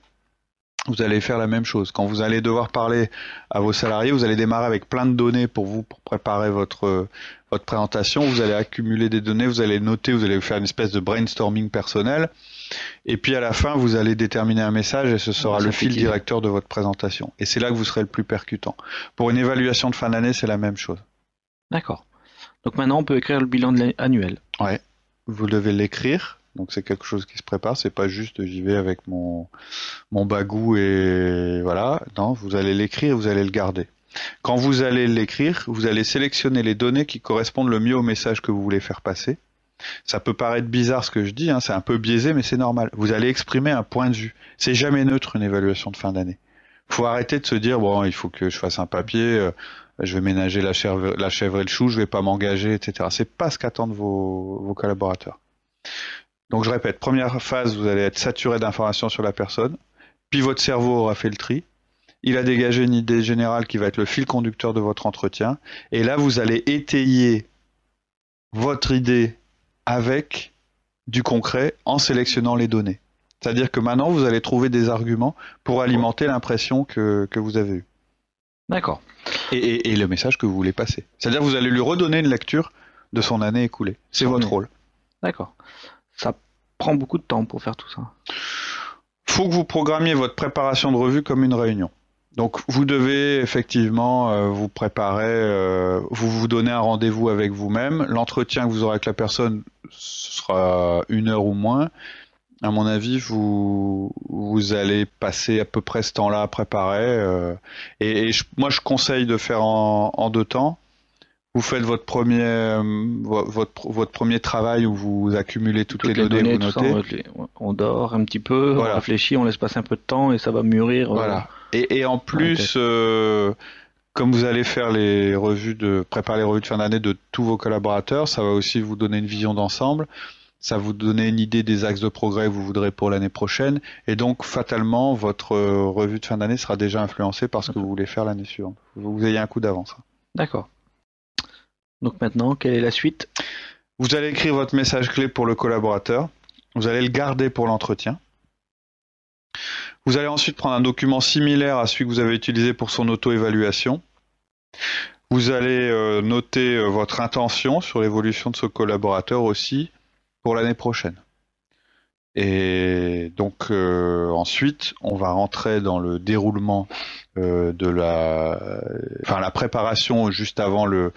vous allez faire la même chose. Quand vous allez devoir parler à vos salariés, vous allez démarrer avec plein de données pour vous pour préparer votre votre présentation. Vous allez accumuler des données, vous allez noter, vous allez faire une espèce de brainstorming personnel. Et puis à la fin, vous allez déterminer un message et ce sera le fil directeur de votre présentation. Et c'est là que vous serez le plus percutant. Pour une évaluation de fin d'année, c'est la même chose. D'accord. Donc maintenant, on peut écrire le bilan annuel. Ouais. Vous devez l'écrire donc c'est quelque chose qui se prépare, c'est pas juste j'y vais avec mon mon bagou et voilà. Non, vous allez l'écrire, vous allez le garder. Quand vous allez l'écrire, vous allez sélectionner les données qui correspondent le mieux au message que vous voulez faire passer. Ça peut paraître bizarre ce que je dis, hein, c'est un peu biaisé, mais c'est normal. Vous allez exprimer un point de vue. C'est jamais neutre une évaluation de fin d'année. Faut arrêter de se dire bon, il faut que je fasse un papier, euh, je vais ménager la chèvre, la chèvre et le chou, je vais pas m'engager, etc. C'est pas ce qu'attendent vos, vos collaborateurs. Donc je répète, première phase, vous allez être saturé d'informations sur la personne, puis votre cerveau aura fait le tri, il a dégagé une idée générale qui va être le fil conducteur de votre entretien, et là vous allez étayer votre idée avec du concret en sélectionnant les données. C'est-à-dire que maintenant vous allez trouver des arguments pour alimenter l'impression que, vous avez eue. D'accord. Et, et, le message que vous voulez passer. C'est-à-dire que vous allez lui redonner une lecture de son année écoulée. C'est votre rôle. D'accord ça prend beaucoup de temps pour faire tout ça. Faut que vous programmiez votre préparation de revue comme une réunion. Donc vous devez effectivement euh, vous préparer, euh, vous vous donnez un rendez-vous avec vous-même. L'entretien que vous aurez avec la personne sera une heure ou moins. À mon avis, vous vous allez passer à peu près ce temps-là à préparer. Euh, et, moi, je conseille de faire en deux temps vous faites votre premier euh, votre, votre premier travail où vous accumulez toutes, les, données, vous notez. on, dort un petit peu, on réfléchit, on laisse passer un peu de temps et ça va mûrir. Euh, voilà. et, et, en plus, euh, comme vous allez faire les revues de préparer les revues de fin d'année de tous vos collaborateurs, ça va aussi vous donner une vision d'ensemble. Ça va vous donner une idée des axes de progrès que vous voudrez pour l'année prochaine. Et donc, fatalement, votre revue de fin d'année sera déjà influencée par ce que vous voulez faire l'année suivante. Vous ayez un coup d'avance. D'accord. Donc maintenant, quelle est la suite? Vous allez écrire votre message clé pour le collaborateur. Vous allez le garder pour l'entretien. Vous allez ensuite prendre un document similaire à celui que vous avez utilisé pour son auto-évaluation. Vous allez euh, noter euh, votre intention sur l'évolution de ce collaborateur aussi pour l'année prochaine. Et donc euh, ensuite, on va rentrer dans le déroulement euh, de la, enfin la préparation juste avant le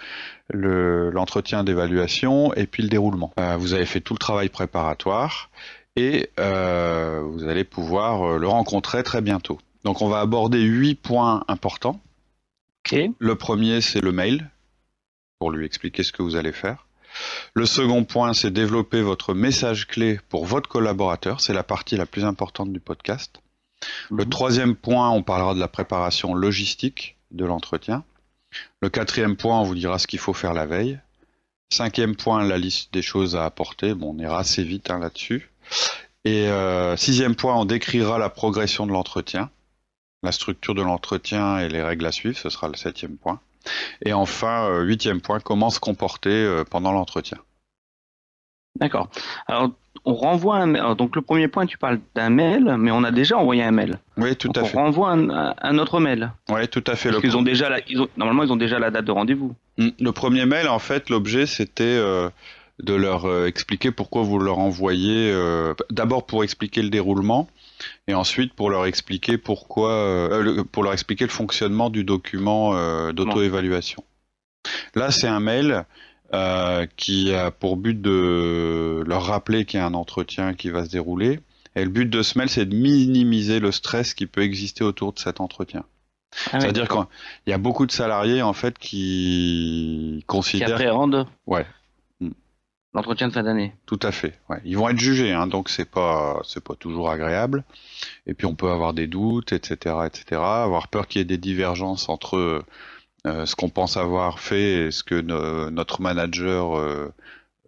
l'entretien d'évaluation et puis le déroulement. Euh, vous avez fait tout le travail préparatoire et vous allez pouvoir le rencontrer très bientôt. Donc on va aborder huit points importants. Le premier, c'est le mail pour lui expliquer ce que vous allez faire. Le second point, c'est développer votre message clé pour votre collaborateur. C'est la partie la plus importante du podcast. Le mhm. troisième point, on parlera de la préparation logistique de l'entretien. Le quatrième point, on vous dira ce qu'il faut faire la veille. Cinquième point, la liste des choses à apporter. Bon, on ira assez vite hein, là-dessus. Et euh, sixième point, on décrira la progression de l'entretien. la structure de l'entretien et les règles à suivre, ce sera le septième point. Et enfin, euh, huitième point, comment se comporter euh, pendant l'entretien. D'accord. Alors, on renvoie un Donc, le premier point, tu parles d'un mail, mais on a déjà envoyé un mail. Oui, tout à fait. On renvoie un, autre mail. Oui, tout à fait. Parce qu'ils ont déjà la... ils ont... Normalement, ils ont déjà la date de rendez-vous. Hmm, le premier mail, en fait, l'objet, c'était euh, de leur expliquer pourquoi vous leur envoyez. D'abord pour expliquer le déroulement, et ensuite pour leur expliquer pourquoi, euh, pour leur expliquer le fonctionnement du document euh, d'auto-évaluation. Là, c'est un mail euh, qui a pour but de leur rappeler qu'il y a un entretien qui va se dérouler. Et le but de ce mail, c'est de minimiser le stress qui peut exister autour de cet entretien. Ah C'est-à-dire qu'il y a beaucoup de salariés en fait qui considèrent. Qui appréhendent. Ouais. L'entretien de fin d'année. Tout à fait. Ouais. Ils vont être jugés, hein, donc c'est pas c'est pas toujours agréable. Et puis on peut avoir des doutes, etc., etc. Avoir peur qu'il y ait des divergences entre euh, ce qu'on pense avoir fait et ce que notre manager euh,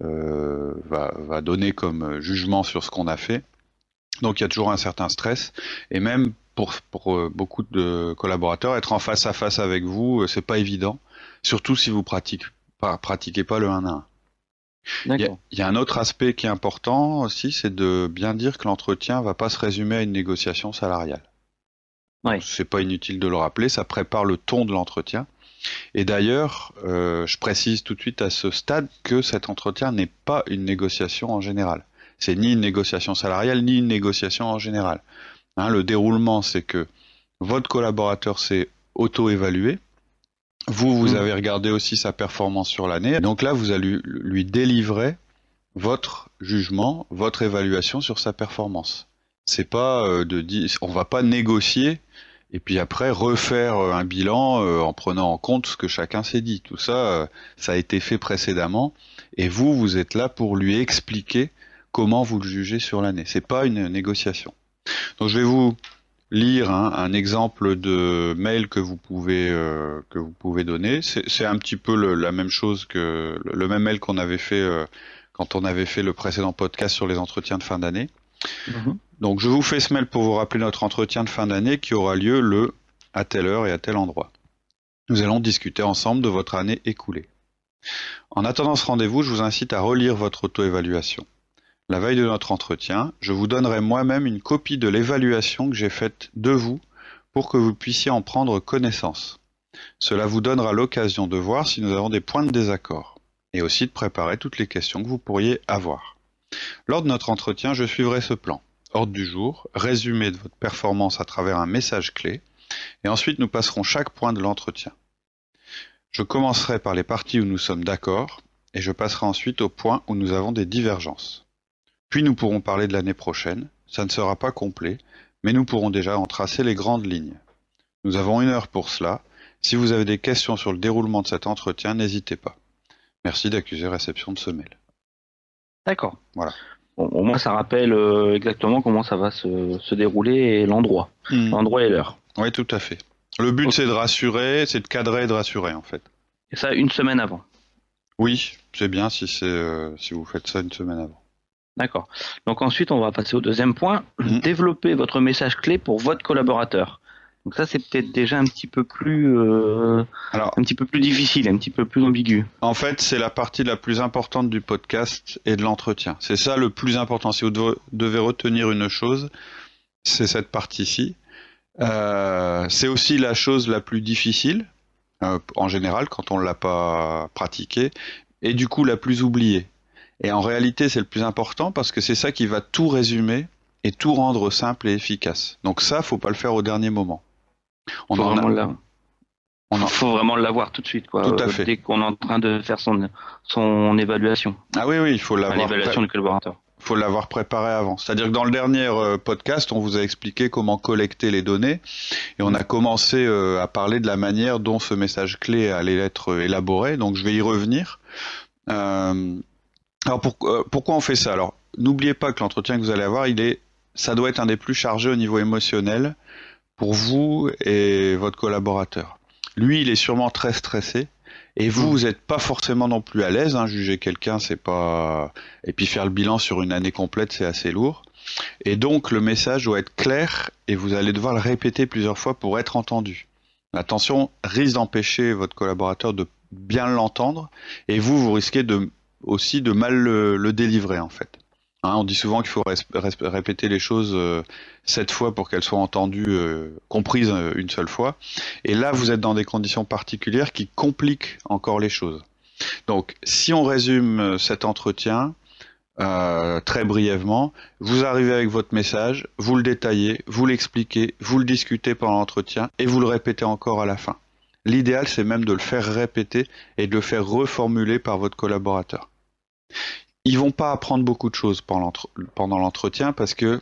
euh, va, va donner comme jugement sur ce qu'on a fait. Donc il y a toujours un certain stress et même pour, pour beaucoup de collaborateurs, être en face à face avec vous, c'est pas évident, surtout si vous pratiquez pas, pratiquez pas le 1 à 1. Il y, a un autre aspect qui est important aussi, c'est de bien dire que l'entretien va pas se résumer à une négociation salariale. Ouais. C'est pas inutile de le rappeler, ça prépare le ton de l'entretien. Et d'ailleurs, euh, je précise tout de suite à ce stade que cet entretien n'est pas une négociation en général. C'est ni une négociation salariale, ni une négociation en général. Hein, le déroulement, c'est que votre collaborateur s'est auto-évalué, vous, vous mm. avez regardé aussi sa performance sur l'année. Donc là, vous allez lui délivrer votre jugement, votre évaluation sur sa performance. C'est pas euh, de dire, on va pas négocier et puis après refaire euh, un bilan euh, en prenant en compte ce que chacun s'est dit. Tout ça, ça a été fait précédemment et vous, vous êtes là pour lui expliquer comment vous le jugez sur l'année. C'est pas une négociation. Donc je vais vous lire hein, un exemple de mail que vous pouvez euh, que vous pouvez donner. C'est un petit peu le, la même chose que le, même mail qu'on avait fait euh, quand on avait fait le précédent podcast sur les entretiens de fin d'année. Mhm. Donc je vous fais ce mail pour vous rappeler notre entretien de fin d'année qui aura lieu le à telle heure et à tel endroit. Nous allons discuter ensemble de votre année écoulée. En attendant ce rendez-vous, je vous incite à relire votre auto-évaluation. La veille de notre entretien, je vous donnerai moi-même une copie de l'évaluation que j'ai faite de vous pour que vous puissiez en prendre connaissance. Cela vous donnera l'occasion de voir si nous avons des points de désaccord, et aussi de préparer toutes les questions que vous pourriez avoir. Lors de notre entretien, je suivrai ce plan. Ordre du jour, résumé de votre performance à travers un message clé, et ensuite nous passerons chaque point de l'entretien. Je commencerai par les parties où nous sommes d'accord, et je passerai ensuite aux points où nous avons des divergences. Puis nous pourrons parler de l'année prochaine. Ça ne sera pas complet, mais nous pourrons déjà en tracer les grandes lignes. Nous avons une heure pour cela. Si vous avez des questions sur le déroulement de cet entretien, n'hésitez pas. Merci d'accuser réception de ce mail. D'accord. Voilà. au moins, ça rappelle euh, exactement comment ça va se, dérouler et l'endroit. Hmm. L'endroit et l'heure. Oui, tout à fait. Le but, c'est de rassurer, c'est de cadrer et de rassurer, en fait. Et ça, une semaine avant. Oui, c'est bien si, euh, si vous faites ça une semaine avant. D'accord. Donc ensuite, on va passer au deuxième point. Mhm. Développer votre message clé pour votre collaborateur. Donc ça, c'est peut-être déjà un petit peu plus, euh, Alors, un petit peu plus difficile, un petit peu plus ambigu. En fait, c'est la partie la plus importante du podcast et de l'entretien. C'est ça le plus important. Si vous devez retenir une chose, c'est cette partie-ci. Euh, c'est aussi la chose la plus difficile, euh, en général, quand on ne l'a pas pratiquée, et du coup la plus oubliée. Et en réalité, c'est le plus important parce que c'est ça qui va tout résumer et tout rendre simple et efficace. Donc ça, faut pas le faire au dernier moment. On faut vraiment On faut vraiment l'avoir tout de suite, quoi. Tout à fait. Dès qu'on est en train de faire son, son évaluation. Ah oui, oui, il faut l'avoir. L'évaluation du collaborateur. Faut l'avoir préparé avant. C'est-à-dire que dans le dernier euh, podcast, on vous a expliqué comment collecter les données et on a commencé euh, à parler de la manière dont ce message clé allait être élaboré. Donc je vais y revenir. Euh, alors euh, pourquoi on fait ça? Alors n'oubliez pas que l'entretien que vous allez avoir, il est, ça doit être un des plus chargés au niveau émotionnel pour vous et votre collaborateur. Lui, il est sûrement très stressé. Et vous, mm. vous n'êtes pas forcément non plus à l'aise. Hein, juger quelqu'un, c'est pas. Et puis faire le bilan sur une année complète, c'est assez lourd. Et donc le message doit être clair et vous allez devoir le répéter plusieurs fois pour être entendu. L'attention risque d'empêcher votre collaborateur de bien l'entendre et vous, vous risquez de, aussi de mal le, délivrer en fait. Hein, on dit souvent qu'il faut répéter les choses euh, sept fois pour qu'elles soient entendues, euh, comprises euh, une seule fois. Et là, vous êtes dans des conditions particulières qui compliquent encore les choses. Donc, si on résume cet entretien, très brièvement. Vous arrivez avec votre message, vous le détaillez, vous l'expliquez, vous le discutez pendant l'entretien et vous le répétez encore à la fin. L'idéal, c'est même de le faire répéter et de le faire reformuler par votre collaborateur. Ils vont pas apprendre beaucoup de choses pendant l'entretien parce que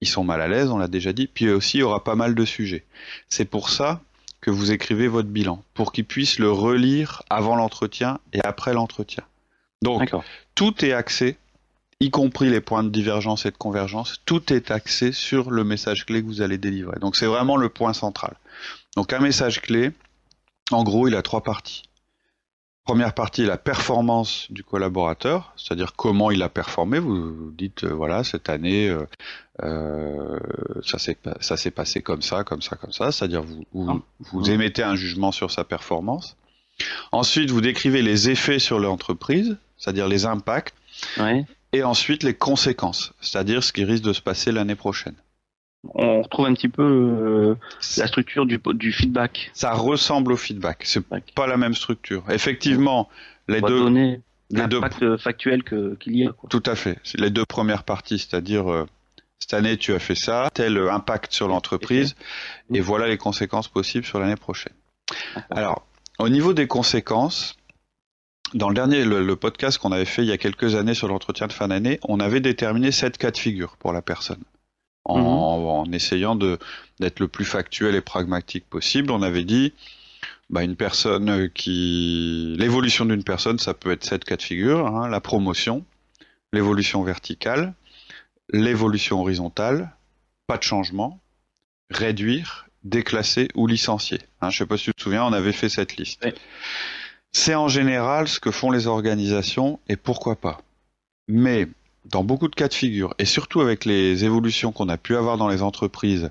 ils sont mal à l'aise, on l'a déjà dit. Puis aussi, il y aura pas mal de sujets. C'est pour ça que vous écrivez votre bilan, pour qu'ils puissent le relire avant l'entretien et après l'entretien. Donc, tout est axé y compris les points de divergence et de convergence, tout est axé sur le message clé que vous allez délivrer. Donc c'est vraiment le point central. Donc un message clé, en gros, il a trois parties. Première partie, la performance du collaborateur, c'est-à-dire comment il a performé. Vous dites, euh, voilà, cette année, euh, euh, ça s'est passé comme ça, comme ça, comme ça. C'est-à-dire vous, vous, vous, émettez un jugement sur sa performance. Ensuite, vous décrivez les effets sur l'entreprise, c'est-à-dire les impacts. Ouais et ensuite les conséquences, c'est-à-dire ce qui risque de se passer l'année prochaine. On retrouve un petit peu euh, la structure du, du, feedback. Ça ressemble au feedback, c'est pas la même structure. Effectivement, les deux donner l'impact factuel qu'il y a. Tout à fait. Les deux premières parties, c'est-à-dire euh, cette année tu as fait ça, tel impact sur l'entreprise, et voilà les conséquences possibles sur l'année prochaine. Alors, au niveau des conséquences, dans le dernier, le, podcast qu'on avait fait il y a quelques années sur l'entretien de fin d'année, on avait déterminé sept cas de figure pour la personne. En, mhm. essayant d'être le plus factuel et pragmatique possible, on avait dit, bah, une personne qui, l'évolution d'une personne, ça peut être sept cas de figure, hein, la promotion, l'évolution verticale, l'évolution horizontale, pas de changement, réduire, déclasser ou licencier. Hein, je ne sais pas si tu te souviens, on avait fait cette liste. C'est en général ce que font les organisations et pourquoi pas. Mais dans beaucoup de cas de figure, et surtout avec les évolutions qu'on a pu avoir dans les entreprises,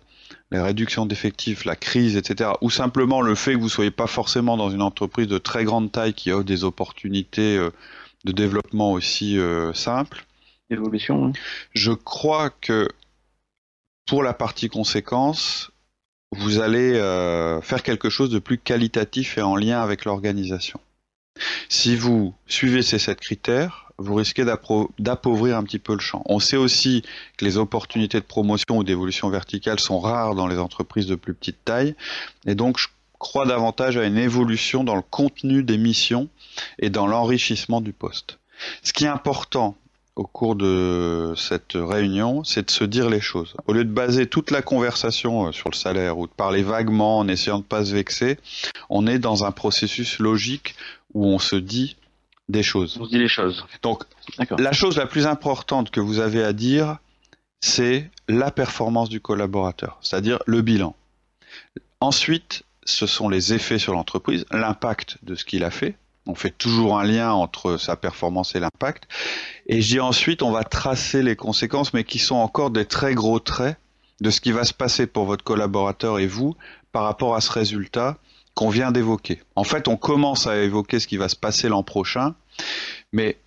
les réductions d'effectifs, la crise, etc., ou simplement le fait que vous ne soyez pas forcément dans une entreprise de très grande taille qui offre des opportunités euh, de développement aussi euh, simples. Évolution. Je crois que pour la partie conséquence, vous allez euh, faire quelque chose de plus qualitatif et en lien avec l'organisation. Si vous suivez ces sept critères, vous risquez d'appauvrir un petit peu le champ. On sait aussi que les opportunités de promotion ou d'évolution verticale sont rares dans les entreprises de plus petite taille, et donc je crois davantage à une évolution dans le contenu des missions et dans l'enrichissement du poste. Ce qui est important au cours de cette réunion, c'est de se dire les choses. Au lieu de baser toute la conversation euh, sur le salaire ou de parler vaguement en essayant de ne pas se vexer, on est dans un processus logique où on se dit des choses. On se dit les choses. Donc, la chose la plus importante que vous avez à dire, c'est la performance du collaborateur, c'est-à-dire le bilan. Ensuite, ce sont les effets sur l'entreprise, l'impact de ce qu'il a fait, on fait toujours un lien entre sa performance et l'impact. Et je dis ensuite, on va tracer les conséquences, mais qui sont encore des très gros traits de ce qui va se passer pour votre collaborateur et vous par rapport à ce résultat qu'on vient d'évoquer. En fait, on commence à évoquer ce qui va se passer l'an prochain, mais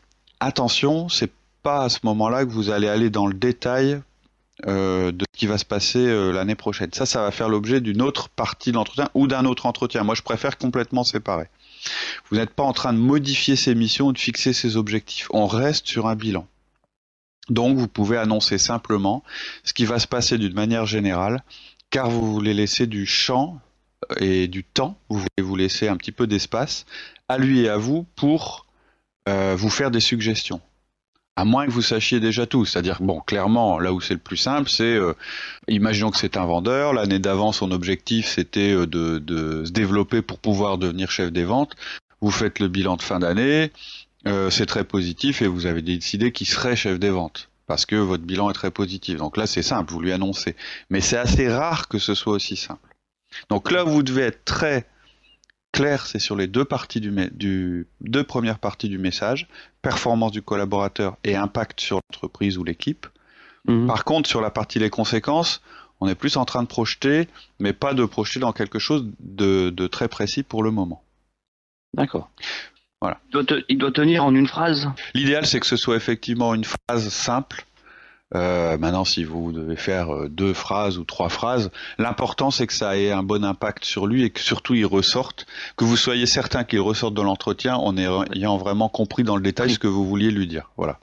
attention, c'est pas à ce moment-là que vous allez aller dans le détail euh, de ce qui va se passer euh, l'année prochaine. Ça, ça va faire l'objet d'une autre partie de l'entretien ou d'un autre entretien. Moi, je préfère complètement séparer. Vous n'êtes pas en train de modifier ses missions ou de fixer ses objectifs. On reste sur un bilan. Donc vous pouvez annoncer simplement ce qui va se passer d'une manière générale, car vous voulez laisser du champ et du temps, vous voulez vous laisser un petit peu d'espace à lui et à vous pour euh, vous faire des suggestions à moins que vous sachiez déjà tout. C'est-à-dire, bon, clairement, là où c'est le plus simple, c'est, euh, imaginons que c'est un vendeur, l'année d'avant, son objectif, c'était euh, de, se développer pour pouvoir devenir chef des ventes. Vous faites le bilan de fin d'année, c'est très positif et vous avez décidé qu'il serait chef des ventes parce que votre bilan est très positif. Donc là, c'est simple, vous lui annoncez. Mais c'est assez rare que ce soit aussi simple. Donc là, vous devez être très clair, c'est sur les deux parties du, deux premières parties du message, performance du collaborateur et impact sur l'entreprise ou l'équipe. Mhm. Par contre, sur la partie les conséquences, on est plus en train de projeter, mais pas de projeter dans quelque chose de, très précis pour le moment. D'accord. Voilà. Il doit, tenir en une phrase? L'idéal, c'est que ce soit effectivement une phrase simple. Euh, maintenant, si vous devez faire euh, deux phrases ou trois phrases, l'important c'est que ça ait un bon impact sur lui et que surtout il ressorte, que vous soyez certain qu'il ressorte de l'entretien en ayant vraiment compris dans le détail ce que vous vouliez lui dire. Voilà.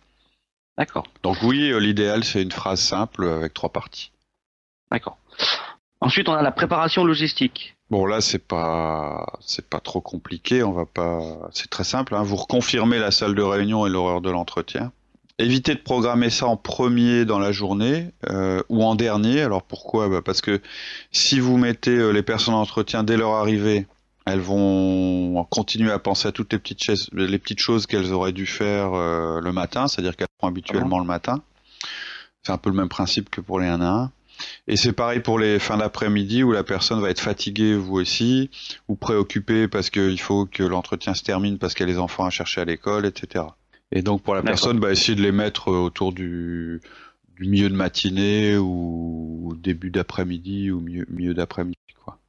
D'accord. Donc oui, euh, l'idéal c'est une phrase simple avec trois parties. D'accord. Ensuite, on a la préparation logistique. Bon là c'est pas c'est pas trop compliqué, on va pas c'est très simple. Hein. Vous reconfirmez la salle de réunion et l'horaire de l'entretien. Évitez de programmer ça en premier dans la journée euh, ou en dernier. Alors pourquoi? Bah Parce que si vous mettez euh, les personnes en entretien dès leur arrivée, elles vont continuer à penser à toutes les petites, choses, les petites choses qu'elles auraient dû faire euh, le matin, c'est-à-dire qu'elles font habituellement le matin. C'est un peu le même principe que pour les 1 à 1. Et c'est pareil pour les fins d'après-midi où la personne va être fatiguée, vous aussi, ou préoccupée parce qu'il faut que l'entretien se termine parce qu'il y a les enfants à chercher à l'école, etc. Et donc pour la personne, bah, essayer de les mettre euh, autour du, milieu de matinée ou début d'après-midi ou milieu, milieu d'après-midi. quoi.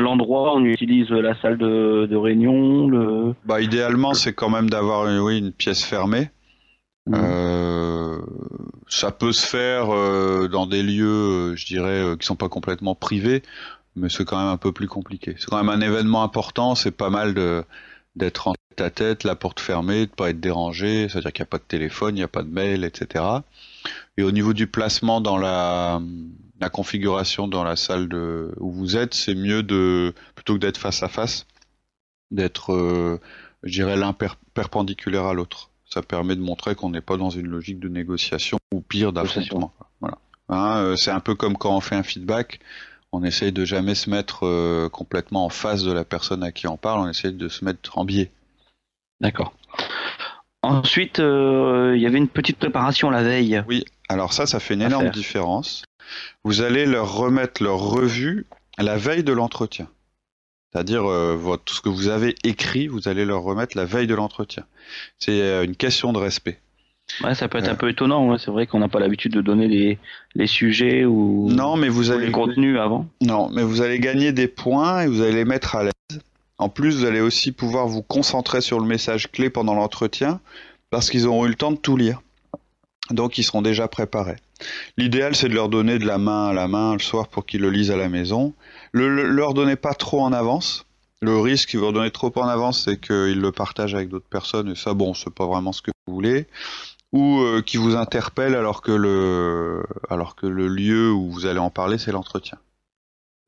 L'endroit, on utilise la salle de, réunion. Le... Bah, idéalement, c'est quand même d'avoir oui, une pièce fermée. Mmh. Euh, ça peut se faire euh, dans des lieux, euh, je dirais, qui sont pas complètement privés, mais c'est quand même un peu plus compliqué. C'est quand même un événement important. C'est pas mal de d'être en tête à tête, la porte fermée, de pas être dérangé. C'est-à-dire qu'il n'y a pas de téléphone, il n'y a pas de mail, etc. Et au niveau du placement dans la, la configuration dans la salle de, où vous êtes, c'est mieux de plutôt que d'être face à face, d'être, je dirais, l'un perpendiculaire à l'autre ça permet de montrer qu'on n'est pas dans une logique de négociation ou pire d'affrontement. Voilà. Hein, euh, c'est un peu comme quand on fait un feedback, on essaye de jamais se mettre euh, complètement en face de la personne à qui on parle, on essaye de se mettre en biais. D'accord. Ensuite, euh, il y avait une petite préparation la veille. Oui, alors ça, ça fait une énorme différence. Vous allez leur remettre leur revue la veille de l'entretien. C'est-à-dire euh, tout ce que vous avez écrit, vous allez leur remettre la veille de l'entretien. C'est une question de respect. Ouais, ça peut être un peu étonnant. C'est vrai qu'on n'a pas l'habitude de donner les, les sujets ou, non, mais vous allez, les contenus avant. Non, mais vous allez gagner des points et vous allez les mettre à l'aise. En plus, vous allez aussi pouvoir vous concentrer sur le message clé pendant l'entretien parce qu'ils auront eu le temps de tout lire. Donc, ils seront déjà préparés. L'idéal, c'est de leur donner de la main à la main le soir pour qu'ils le lisent à la maison. Le, leur donnez pas trop en avance. Le risque, si vous leur donnez trop en avance, c'est qu'ils le partagent avec d'autres personnes, et ça, bon, c'est pas vraiment ce que vous voulez. Ou euh, qui vous interpellent alors que le, alors que le lieu où vous allez en parler, c'est l'entretien.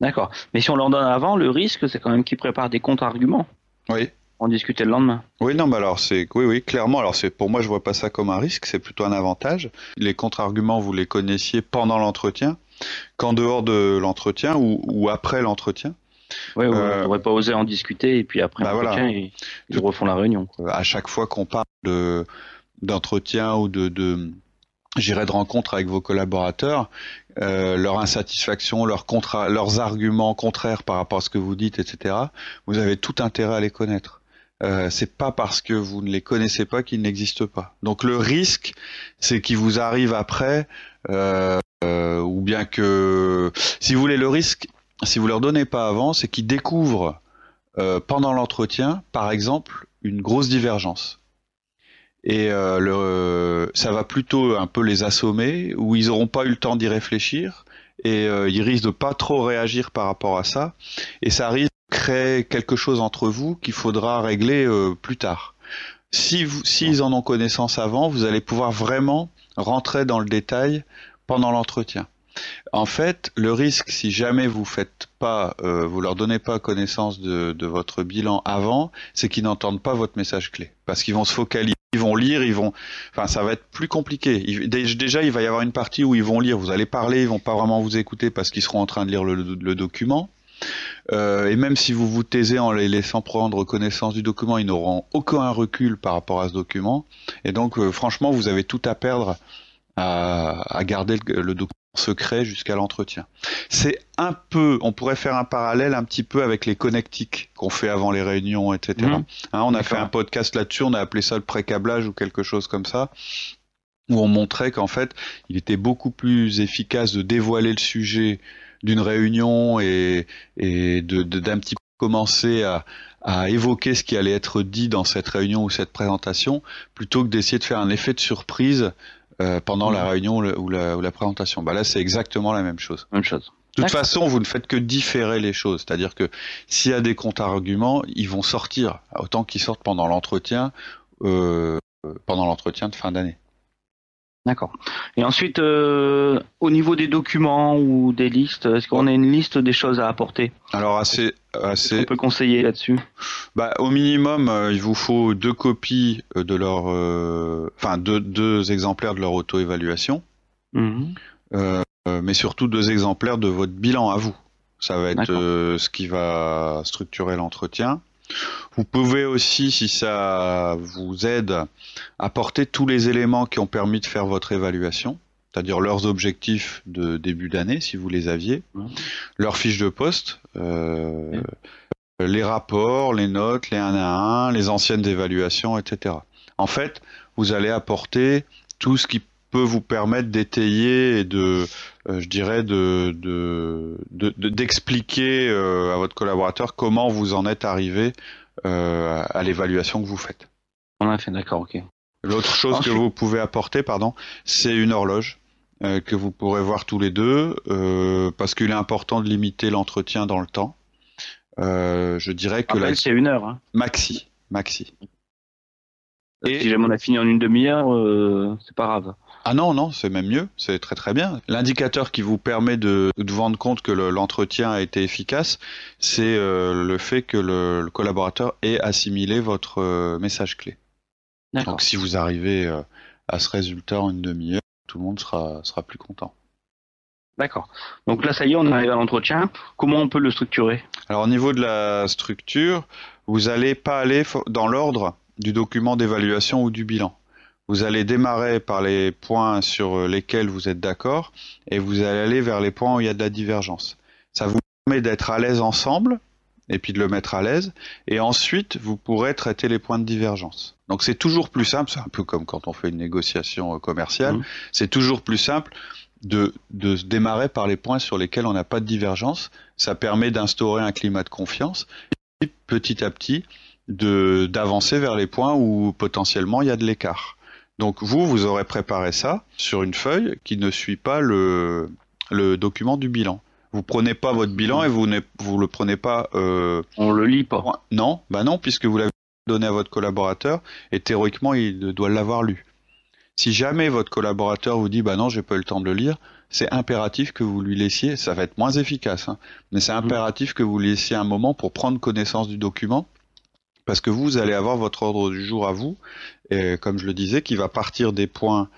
D'accord. Mais si on leur donne avant, le risque, c'est quand même qu'ils préparent des contre-arguments. Oui en discuter le lendemain. Oui, non, mais alors c'est, oui, oui, clairement. Alors c'est, pour moi, je vois pas ça comme un risque, c'est plutôt un avantage. Les contre-arguments, vous les connaissiez pendant l'entretien, qu'en dehors de l'entretien ou, après l'entretien. Oui, on n'aurait pas osé en discuter et puis après bah l'entretien, ils, refont la réunion. À chaque fois qu'on parle de d'entretien ou de, de j'irai de rencontre avec vos collaborateurs, euh, leur insatisfaction, leurs, arguments contraires par rapport à ce que vous dites, etc. Vous avez tout intérêt à les connaître. Euh, c'est pas parce que vous ne les connaissez pas qu'ils n'existent pas. Donc le risque, c'est qu'ils vous arrivent après, euh, euh, ou bien que, si vous voulez, le risque, si vous leur donnez pas avant, c'est qu'ils découvrent euh, pendant l'entretien, par exemple, une grosse divergence. Et euh, le, ça va plutôt un peu les assommer, où ils n'auront pas eu le temps d'y réfléchir, et ils risquent de pas trop réagir par rapport à ça, et ça risque crée quelque chose entre vous qu'il faudra régler euh, plus tard. Si vous, s'ils en ont connaissance avant, vous allez pouvoir vraiment rentrer dans le détail pendant l'entretien. En fait, le risque, si jamais vous faites pas, euh, vous leur donnez pas connaissance de, votre bilan avant, c'est qu'ils n'entendent pas votre message clé, parce qu'ils vont se focaliser, ils vont lire, ils vont, enfin, ça va être plus compliqué. déjà, il va y avoir une partie où ils vont lire, vous allez parler, ils vont pas vraiment vous écouter parce qu'ils seront en train de lire le, le document. Euh, et même si vous vous taisez en les laissant prendre connaissance du document, ils n'auront aucun recul par rapport à ce document. Et donc, euh, franchement, vous avez tout à perdre à, garder le, document secret jusqu'à l'entretien. C'est un peu, on pourrait faire un parallèle un petit peu avec les connectiques qu'on fait avant les réunions, etc. Mmh. Hein, on a fait un podcast là-dessus, on a appelé ça le pré-câblage ou quelque chose comme ça. où on montrait qu'en fait, il était beaucoup plus efficace de dévoiler le sujet d'une réunion et, et de, d'un petit peu commencer à, à évoquer ce qui allait être dit dans cette réunion ou cette présentation, plutôt que d'essayer de faire un effet de surprise euh, pendant la réunion ou la, ou la présentation. Bah là, c'est exactement la même chose. Même chose. De toute façon, vous ne faites que différer les choses. C'est-à-dire que s'il y a des contre-arguments, ils vont sortir autant qu'ils sortent pendant l'entretien, euh, pendant l'entretien de fin d'année. D'accord. Et ensuite, euh, au niveau des documents ou des listes, est-ce qu'on a une liste des choses à apporter Alors assez, assez. On peut conseiller là-dessus. Bah, au minimum, euh, il vous faut deux copies de leur, euh, enfin deux, deux exemplaires de leur auto-évaluation, Mhm. euh, mais surtout deux exemplaires de votre bilan à vous. Ça va être euh, ce qui va structurer l'entretien. Vous pouvez aussi, si ça vous aide, apporter tous les éléments qui ont permis de faire votre évaluation, c'est-à-dire leurs objectifs de début d'année, si vous les aviez, leurs fiches de poste, euh, les rapports, les notes, les 1 à 1, les anciennes évaluations, etc. En fait, vous allez apporter tout ce qui peut vous permettre d'étayer et de, euh, je dirais, de de- de- de- d'expliquer euh, à votre collaborateur comment vous en êtes arrivé euh, à l'évaluation que vous faites. On a fait, d'accord, ok. L'autre chose Ensuite- que vous pouvez apporter, pardon, c'est une horloge euh, que vous pourrez voir tous les deux, euh, parce qu'il est important de limiter l'entretien dans le temps. Euh, je dirais que la c'est une heure. Hein. maxi, maxi. Et- Si jamais on a fini en une demi-heure, c'est pas grave. Ah non, non, c'est même mieux, c'est très très bien. L'indicateur qui vous permet de, de vous rendre compte que le- l'entretien a été efficace, c'est euh, le fait que le, le collaborateur ait assimilé votre euh, message clé. Donc si vous arrivez euh, à ce résultat en une demi-heure, tout le monde sera, sera plus content. D'accord. Donc là, ça y est, on arrive à l'entretien. Comment on peut le structurer? Alors au niveau de la structure, vous n'allez pas aller dans l'ordre du document d'évaluation ou du bilan. Vous allez démarrer par les points sur lesquels vous êtes d'accord et vous allez aller vers les points où il y a de la divergence. Ça vous permet d'être à l'aise ensemble et puis de le mettre à l'aise et ensuite vous pourrez traiter les points de divergence. Donc c'est toujours plus simple, c'est un peu comme quand on fait une négociation euh, commerciale, Mhm. c'est toujours plus simple de, de se démarrer par les points sur lesquels on n'a pas de divergence. Ça permet d'instaurer un climat de confiance et petit à petit de d'avancer vers les points où potentiellement il y a de l'écart. Donc vous, vous aurez préparé ça sur une feuille qui ne suit pas le, le document du bilan. Vous prenez pas votre bilan et vous ne vous le prenez pas. Euh, On le lit pas. non, bah non, puisque vous l'avez donné à votre collaborateur et théoriquement il doit l'avoir lu. Si jamais votre collaborateur vous dit bah non j'ai pas eu le temps de le lire, c'est impératif que vous lui laissiez, ça va être moins efficace, hein, mais c'est impératif que vous laissiez un moment pour prendre connaissance du document, parce que vous allez avoir votre ordre du jour à vous, et comme je le disais, qui va partir des points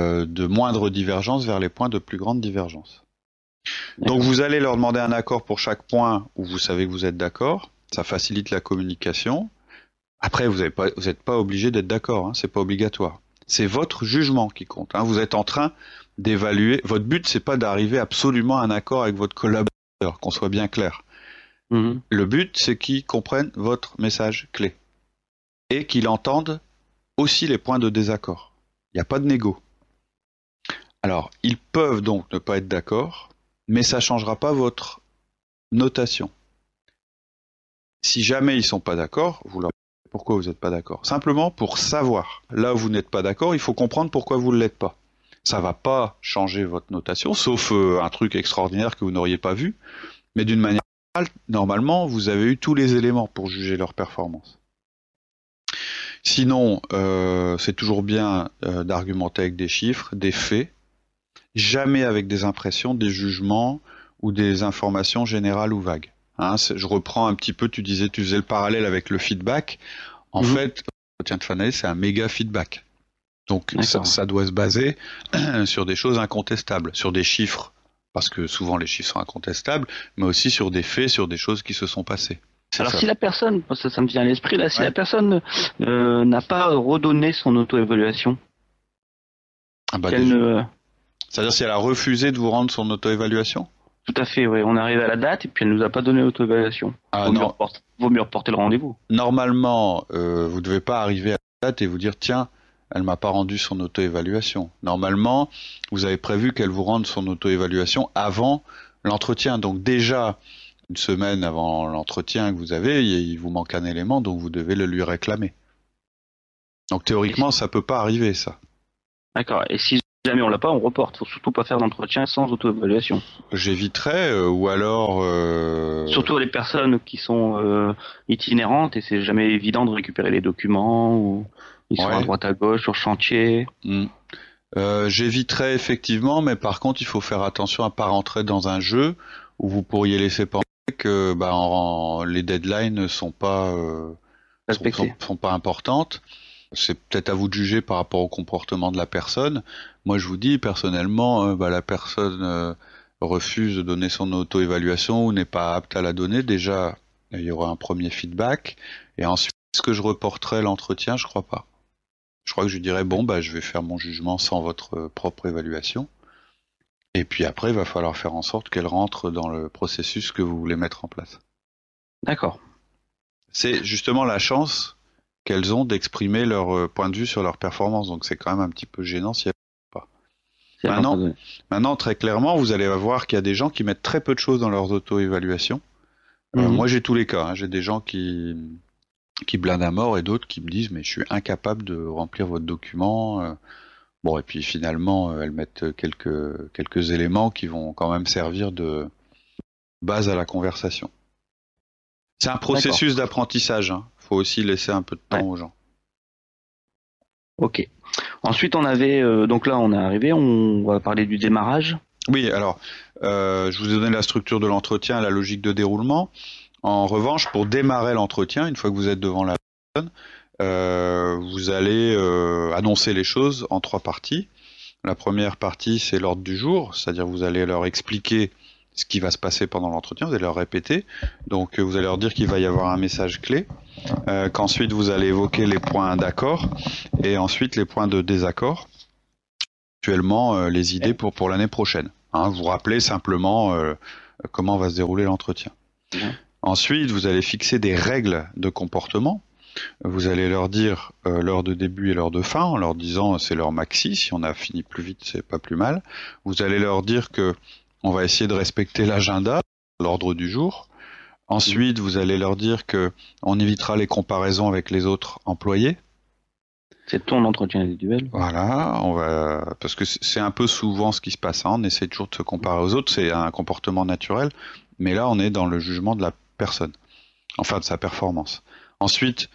euh, de moindre divergence vers les points de plus grande divergence. Donc vous allez leur demander un accord pour chaque point où vous savez que vous êtes d'accord, ça facilite la communication. Après, vous n'êtes pas, obligé d'être d'accord, hein, c'est pas obligatoire. C'est votre jugement qui compte. hein. Vous êtes en train d'évaluer. Votre but, c'est pas d'arriver absolument à un accord avec votre collaborateur, qu'on soit bien clair. Mhm. Le but, c'est qu'ils comprennent votre message clé et qu'ils entendent aussi les points de désaccord. Il n'y a pas de négo. Alors, ils peuvent donc ne pas être d'accord, mais ça ne changera pas votre notation. Si jamais ils sont pas d'accord, vous leur dites pourquoi vous n'êtes pas d'accord. Simplement pour savoir. Là où vous n'êtes pas d'accord, il faut comprendre pourquoi vous ne l'êtes pas. Ça va pas changer votre notation, sauf euh, un truc extraordinaire que vous n'auriez pas vu, mais d'une manière normalement, vous avez eu tous les éléments pour juger leur performance. Sinon, euh, c'est toujours bien euh, d'argumenter avec des chiffres, des faits, jamais avec des impressions, des jugements ou des informations générales ou vagues. Hein, je reprends un petit peu, tu disais, tu faisais le parallèle avec le feedback. En Mhm. fait, l'entretien de fin c'est un méga feedback. Donc ça, ça doit se baser sur des choses incontestables, sur des chiffres, parce que souvent les chiffres sont incontestables, mais aussi sur des faits, sur des choses qui se sont passées. Alors ça. si la personne, ça me vient à l'esprit là, si Ouais. la personne euh, n'a pas redonné son auto-évaluation, Ah bah, ne... C'est-à-dire si elle a refusé de vous rendre son auto-évaluation? Tout à fait, oui. On arrive à la date et puis elle nous a pas donné l'auto-évaluation. Ah vaut, mieux non, reporter, vaut mieux reporter le rendez-vous. normalement, euh, vous ne devez pas arriver à la date et vous dire tiens, elle m'a pas rendu son auto-évaluation. Normalement, vous avez prévu qu'elle vous rende son auto-évaluation avant l'entretien. Donc déjà, une semaine avant l'entretien que vous avez, il vous manque un élément, donc vous devez le lui réclamer. Donc théoriquement, ça peut pas arriver, ça. D'accord. Et si jamais on l'a pas, on reporte. Faut surtout pas faire d'entretien sans auto-évaluation. J'éviterais, euh, ou alors. Euh, surtout les personnes qui sont euh, itinérantes et c'est jamais évident de récupérer les documents ou ils sont à droite à gauche sur chantier. Hmm. J'éviterais effectivement, mais par contre, il faut faire attention à pas rentrer dans un jeu où vous pourriez laisser penser que bah, les deadlines sont pas sont, pas importantes c'est peut-être à vous de juger par rapport au comportement de la personne. Moi, je vous dis personnellement, euh, bah, la personne euh, refuse de donner son auto-évaluation ou n'est pas apte à la donner. Déjà, il y aura un premier feedback. Et ensuite, est-ce que je reporterai l'entretien? Je crois pas. Je crois que je dirais bon, bah, je vais faire mon jugement sans votre euh, propre évaluation. Et puis après, il va falloir faire en sorte qu'elle rentre dans le processus que vous voulez mettre en place. D'accord. C'est justement la chance qu'elles ont d'exprimer leur euh, point de vue sur leur performance. Donc c'est quand même un petit peu gênant si elles pas. Maintenant, maintenant, très clairement, vous allez voir qu'il y a des gens qui mettent très peu de choses dans leurs auto-évaluations. Euh, mhm. moi, j'ai tous les cas. Hein. J'ai des gens qui qui blindent à mort et d'autres qui me disent mais je suis incapable de remplir votre document. Euh. Bon, et puis finalement, elles mettent quelques quelques éléments qui vont quand même servir de base à la conversation. C'est un processus d'apprentissage. Hein faut aussi laisser un peu de temps aux gens. Ok. Ensuite, on avait euh, donc là, on est arrivé. On va parler du démarrage. Oui, alors euh, je vous ai donné la structure de l'entretien, la logique de déroulement. En revanche, pour démarrer l'entretien, une fois que vous êtes devant la personne, euh, vous allez annoncer les choses en trois parties. La première partie, c'est l'ordre du jour, c'est-à-dire vous allez leur expliquer ce qui va se passer pendant l'entretien, vous allez leur répéter. Donc vous allez leur dire qu'il va y avoir un message clé. Euh, qu'ensuite vous allez évoquer les points d'accord et ensuite les points de désaccord, actuellement euh, les idées pour, pour l'année prochaine. Hein, vous rappelez simplement euh, comment va se dérouler l'entretien. Ensuite, vous allez fixer des règles de comportement. Vous allez leur dire l'heure de début et l'heure de fin, en leur disant c'est l'heure maxi. Si on a fini plus vite, c'est pas plus mal. Vous allez leur dire que on va essayer de respecter l'agenda, l'ordre du jour. Ensuite, vous allez leur dire que on évitera les comparaisons avec les autres employés. C'est ton entretien individuel. Voilà, on va parce que c'est un peu souvent ce qui se passe. Hein. On essaie toujours de se comparer aux autres, c'est un comportement naturel, mais là on est dans le jugement de la personne, enfin de sa performance. Ensuite,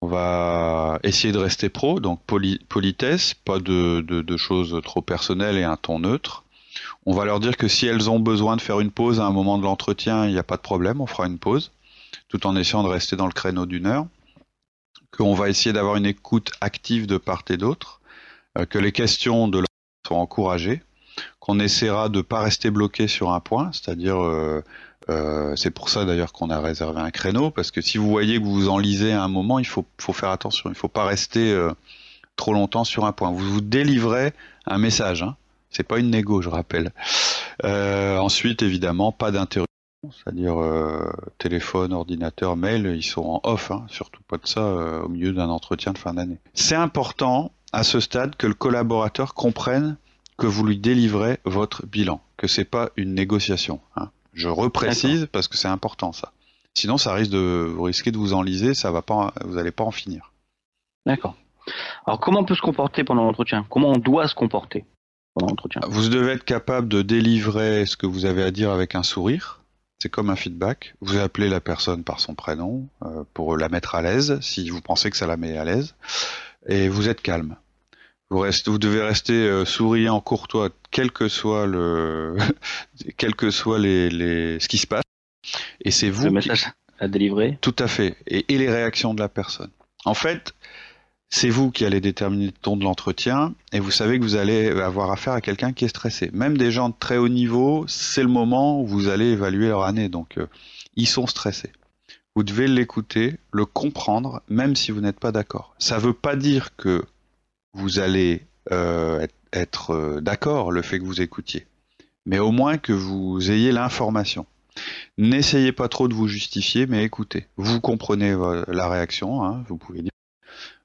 on va essayer de rester pro, donc politesse, pas de, de choses trop personnelles et un ton neutre. On va leur dire que si elles ont besoin de faire une pause à un moment de l'entretien, il n'y a pas de problème, on fera une pause, tout en essayant de rester dans le créneau d'une heure. Qu'on va essayer d'avoir une écoute active de part et d'autre, euh, que les questions de l'autre sont encouragées, qu'on essaiera de ne pas rester bloqué sur un point, c'est-à-dire euh, euh, c'est pour ça d'ailleurs qu'on a réservé un créneau, parce que si vous voyez que vous vous enlisez à un moment, il faut, faire attention, il ne faut pas rester trop longtemps sur un point. Vous vous délivrez un message. Hein. C'est pas une négo, je rappelle. Euh, ensuite, évidemment, pas d'interruption, c'est-à-dire euh, téléphone, ordinateur, mail, ils sont en off, hein, surtout pas de ça euh, au milieu d'un entretien de fin d'année. C'est important à ce stade que le collaborateur comprenne que vous lui délivrez votre bilan, que c'est pas une négociation. Hein. Je reprécise parce que c'est important ça. Sinon, ça risque de vous risquez de vous enliser, ça va pas, vous n'allez pas en finir. D'accord. Alors, comment on peut se comporter pendant l'entretien? Comment on doit se comporter vous devez être capable de délivrer ce que vous avez à dire avec un sourire. C'est comme un feedback. Vous appelez la personne par son prénom euh, pour la mettre à l'aise, si vous pensez que ça la met à l'aise, et vous êtes calme. Vous, restez, vous devez rester euh, souriant, courtois, quel que soit le, quel que soit les, les, ce qui se passe. Et c'est vous. Le message à délivrer. Tout à fait. Et, et les réactions de la personne. En fait, c'est vous qui allez déterminer le ton de l'entretien et vous savez que vous allez avoir affaire à quelqu'un qui est stressé. Même des gens de très haut niveau, c'est le moment où vous allez évaluer leur année, donc euh, ils sont stressés. Vous devez l'écouter, le comprendre, même si vous n'êtes pas d'accord. Ça ne veut pas dire que vous allez euh, être euh, d'accord le fait que vous écoutiez, mais au moins que vous ayez l'information. N'essayez pas trop de vous justifier, mais écoutez. Vous comprenez la réaction, hein, vous pouvez dire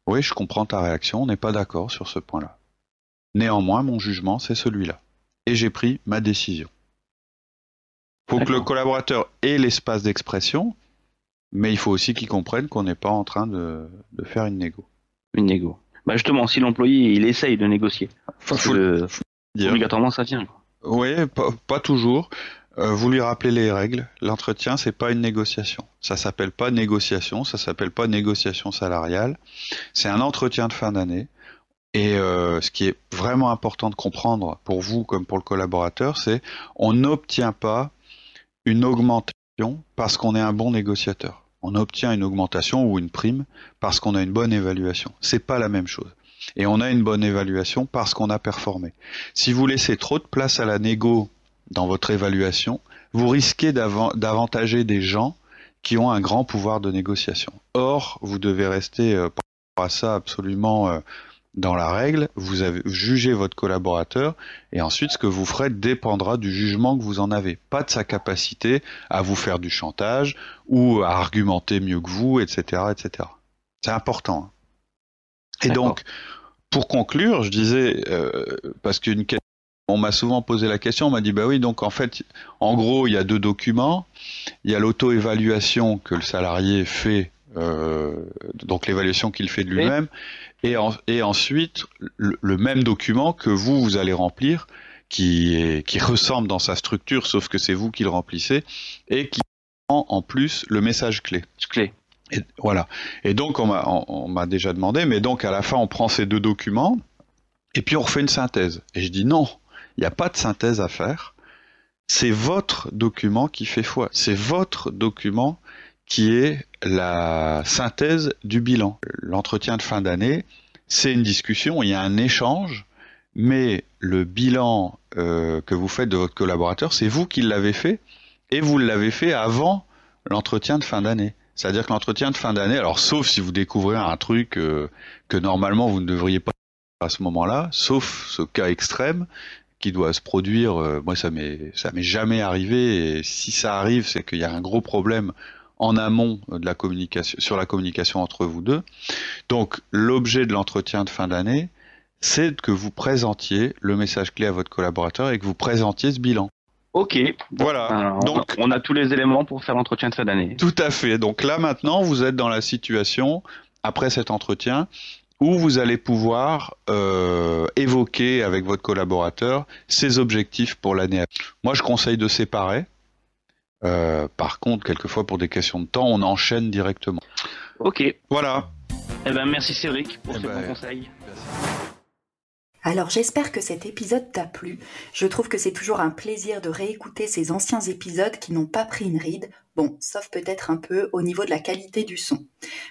Oui, je comprends ta réaction, on n'est pas d'accord sur ce point-là. Néanmoins, mon jugement, c'est celui-là. Et j'ai pris ma décision. Il faut que le collaborateur ait l'espace d'expression, mais il faut aussi qu'il comprenne qu'on n'est pas en train de, faire une négo. Une négo. Bah justement, si l'employé il essaye de négocier, faut, obligatoirement ça vient. Oui, pas, toujours. Euh, vous lui rappelez les règles. L'entretien, c'est pas une négociation. Ça s'appelle pas négociation, ça s'appelle pas négociation salariale. C'est un entretien de fin d'année. Et euh, ce qui est vraiment important de comprendre pour vous comme pour le collaborateur, c'est on n'obtient pas une augmentation parce qu'on est un bon négociateur. On obtient une augmentation ou une prime parce qu'on a une bonne évaluation. C'est pas la même chose. Et on a une bonne évaluation parce qu'on a performé. Si vous laissez trop de place à la négo dans votre évaluation, vous risquez d'avantager des gens qui ont un grand pouvoir de négociation. Or, vous devez rester euh, par rapport à ça absolument euh, dans la règle, vous avez jugé votre collaborateur et ensuite ce que vous ferez dépendra du jugement que vous en avez, pas de sa capacité à vous faire du chantage ou à argumenter mieux que vous, etc., etc. C'est important. Et donc, pour conclure, je disais euh, parce qu'une on m'a souvent posé la question, on m'a dit bah oui, donc en fait, en gros, il y a deux documents. Il y a l'auto-évaluation que le salarié fait, euh, donc l'évaluation qu'il fait de lui-même, et, et, ensuite le, même document que vous vous allez remplir, qui est, qui ressemble dans sa structure, sauf que c'est vous qui le remplissez, et qui prend en plus le message clé. Clé. Et, voilà. Et donc on m'a déjà demandé, mais donc à la fin on prend ces deux documents et puis on refait une synthèse. Et je dis non, il n'y a pas de synthèse à faire. C'est votre document qui fait foi. C'est votre document qui est la synthèse du bilan. L'entretien de fin d'année, c'est une discussion, il y a un échange, mais le bilan euh, que vous faites de votre collaborateur, c'est vous qui l'avez fait, et vous l'avez fait avant l'entretien de fin d'année. C'est-à-dire que l'entretien de fin d'année, alors sauf si vous découvrez un truc euh, que normalement vous ne devriez pas à ce moment-là, sauf ce cas extrême, qui doit se produire. Euh, moi, ça m'est ça m'est jamais arrivé. Et si ça arrive, c'est qu'il y a un gros problème en amont de la communication sur la communication entre vous deux. Donc, l'objet de l'entretien de fin d'année, c'est que vous présentiez le message clé à votre collaborateur et que vous présentiez ce bilan. Ok. Voilà. Donc, on a tous les éléments pour faire l'entretien de fin d'année. Tout à fait. Donc là, maintenant, vous êtes dans la situation après cet entretien où vous allez pouvoir euh, évoquer avec votre collaborateur ses objectifs pour l'année. Moi, je conseille de séparer. Euh, par contre, quelquefois, pour des questions de temps, on enchaîne directement. Ok. Voilà. Eh ben, merci Cédric pour eh ce ben, conseil. Alors j'espère que cet épisode t'a plu. Je trouve que c'est toujours un plaisir de réécouter ces anciens épisodes qui n'ont pas pris une ride, bon, sauf peut-être un peu au niveau de la qualité du son.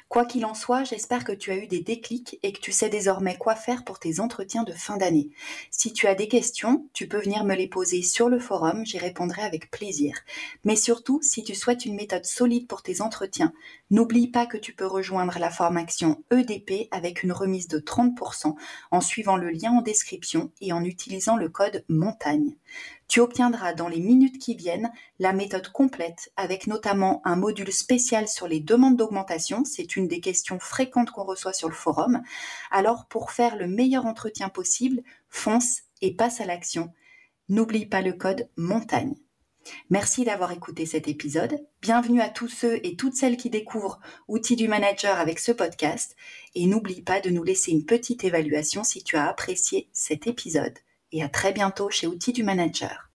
Quoi qu'il en soit, j'espère que tu as eu des déclics et que tu sais désormais quoi faire pour tes entretiens de fin d'année. Si tu as des questions, tu peux venir me les poser sur le forum, j'y répondrai avec plaisir. Mais surtout, si tu souhaites une méthode solide pour tes entretiens, n'oublie pas que tu peux rejoindre la formation EDP avec une remise de 30% en suivant le lien en description et en utilisant le code montagne. Tu obtiendras dans les minutes qui viennent la méthode complète avec notamment un module spécial sur les demandes d'augmentation. C'est une des questions fréquentes qu'on reçoit sur le forum. Alors pour faire le meilleur entretien possible, fonce et passe à l'action. N'oublie pas le code montagne. Merci d'avoir écouté cet épisode. Bienvenue à tous ceux et toutes celles qui découvrent Outils du Manager avec ce podcast. Et n'oublie pas de nous laisser une petite évaluation si tu as apprécié cet épisode et à très bientôt chez Outils du Manager.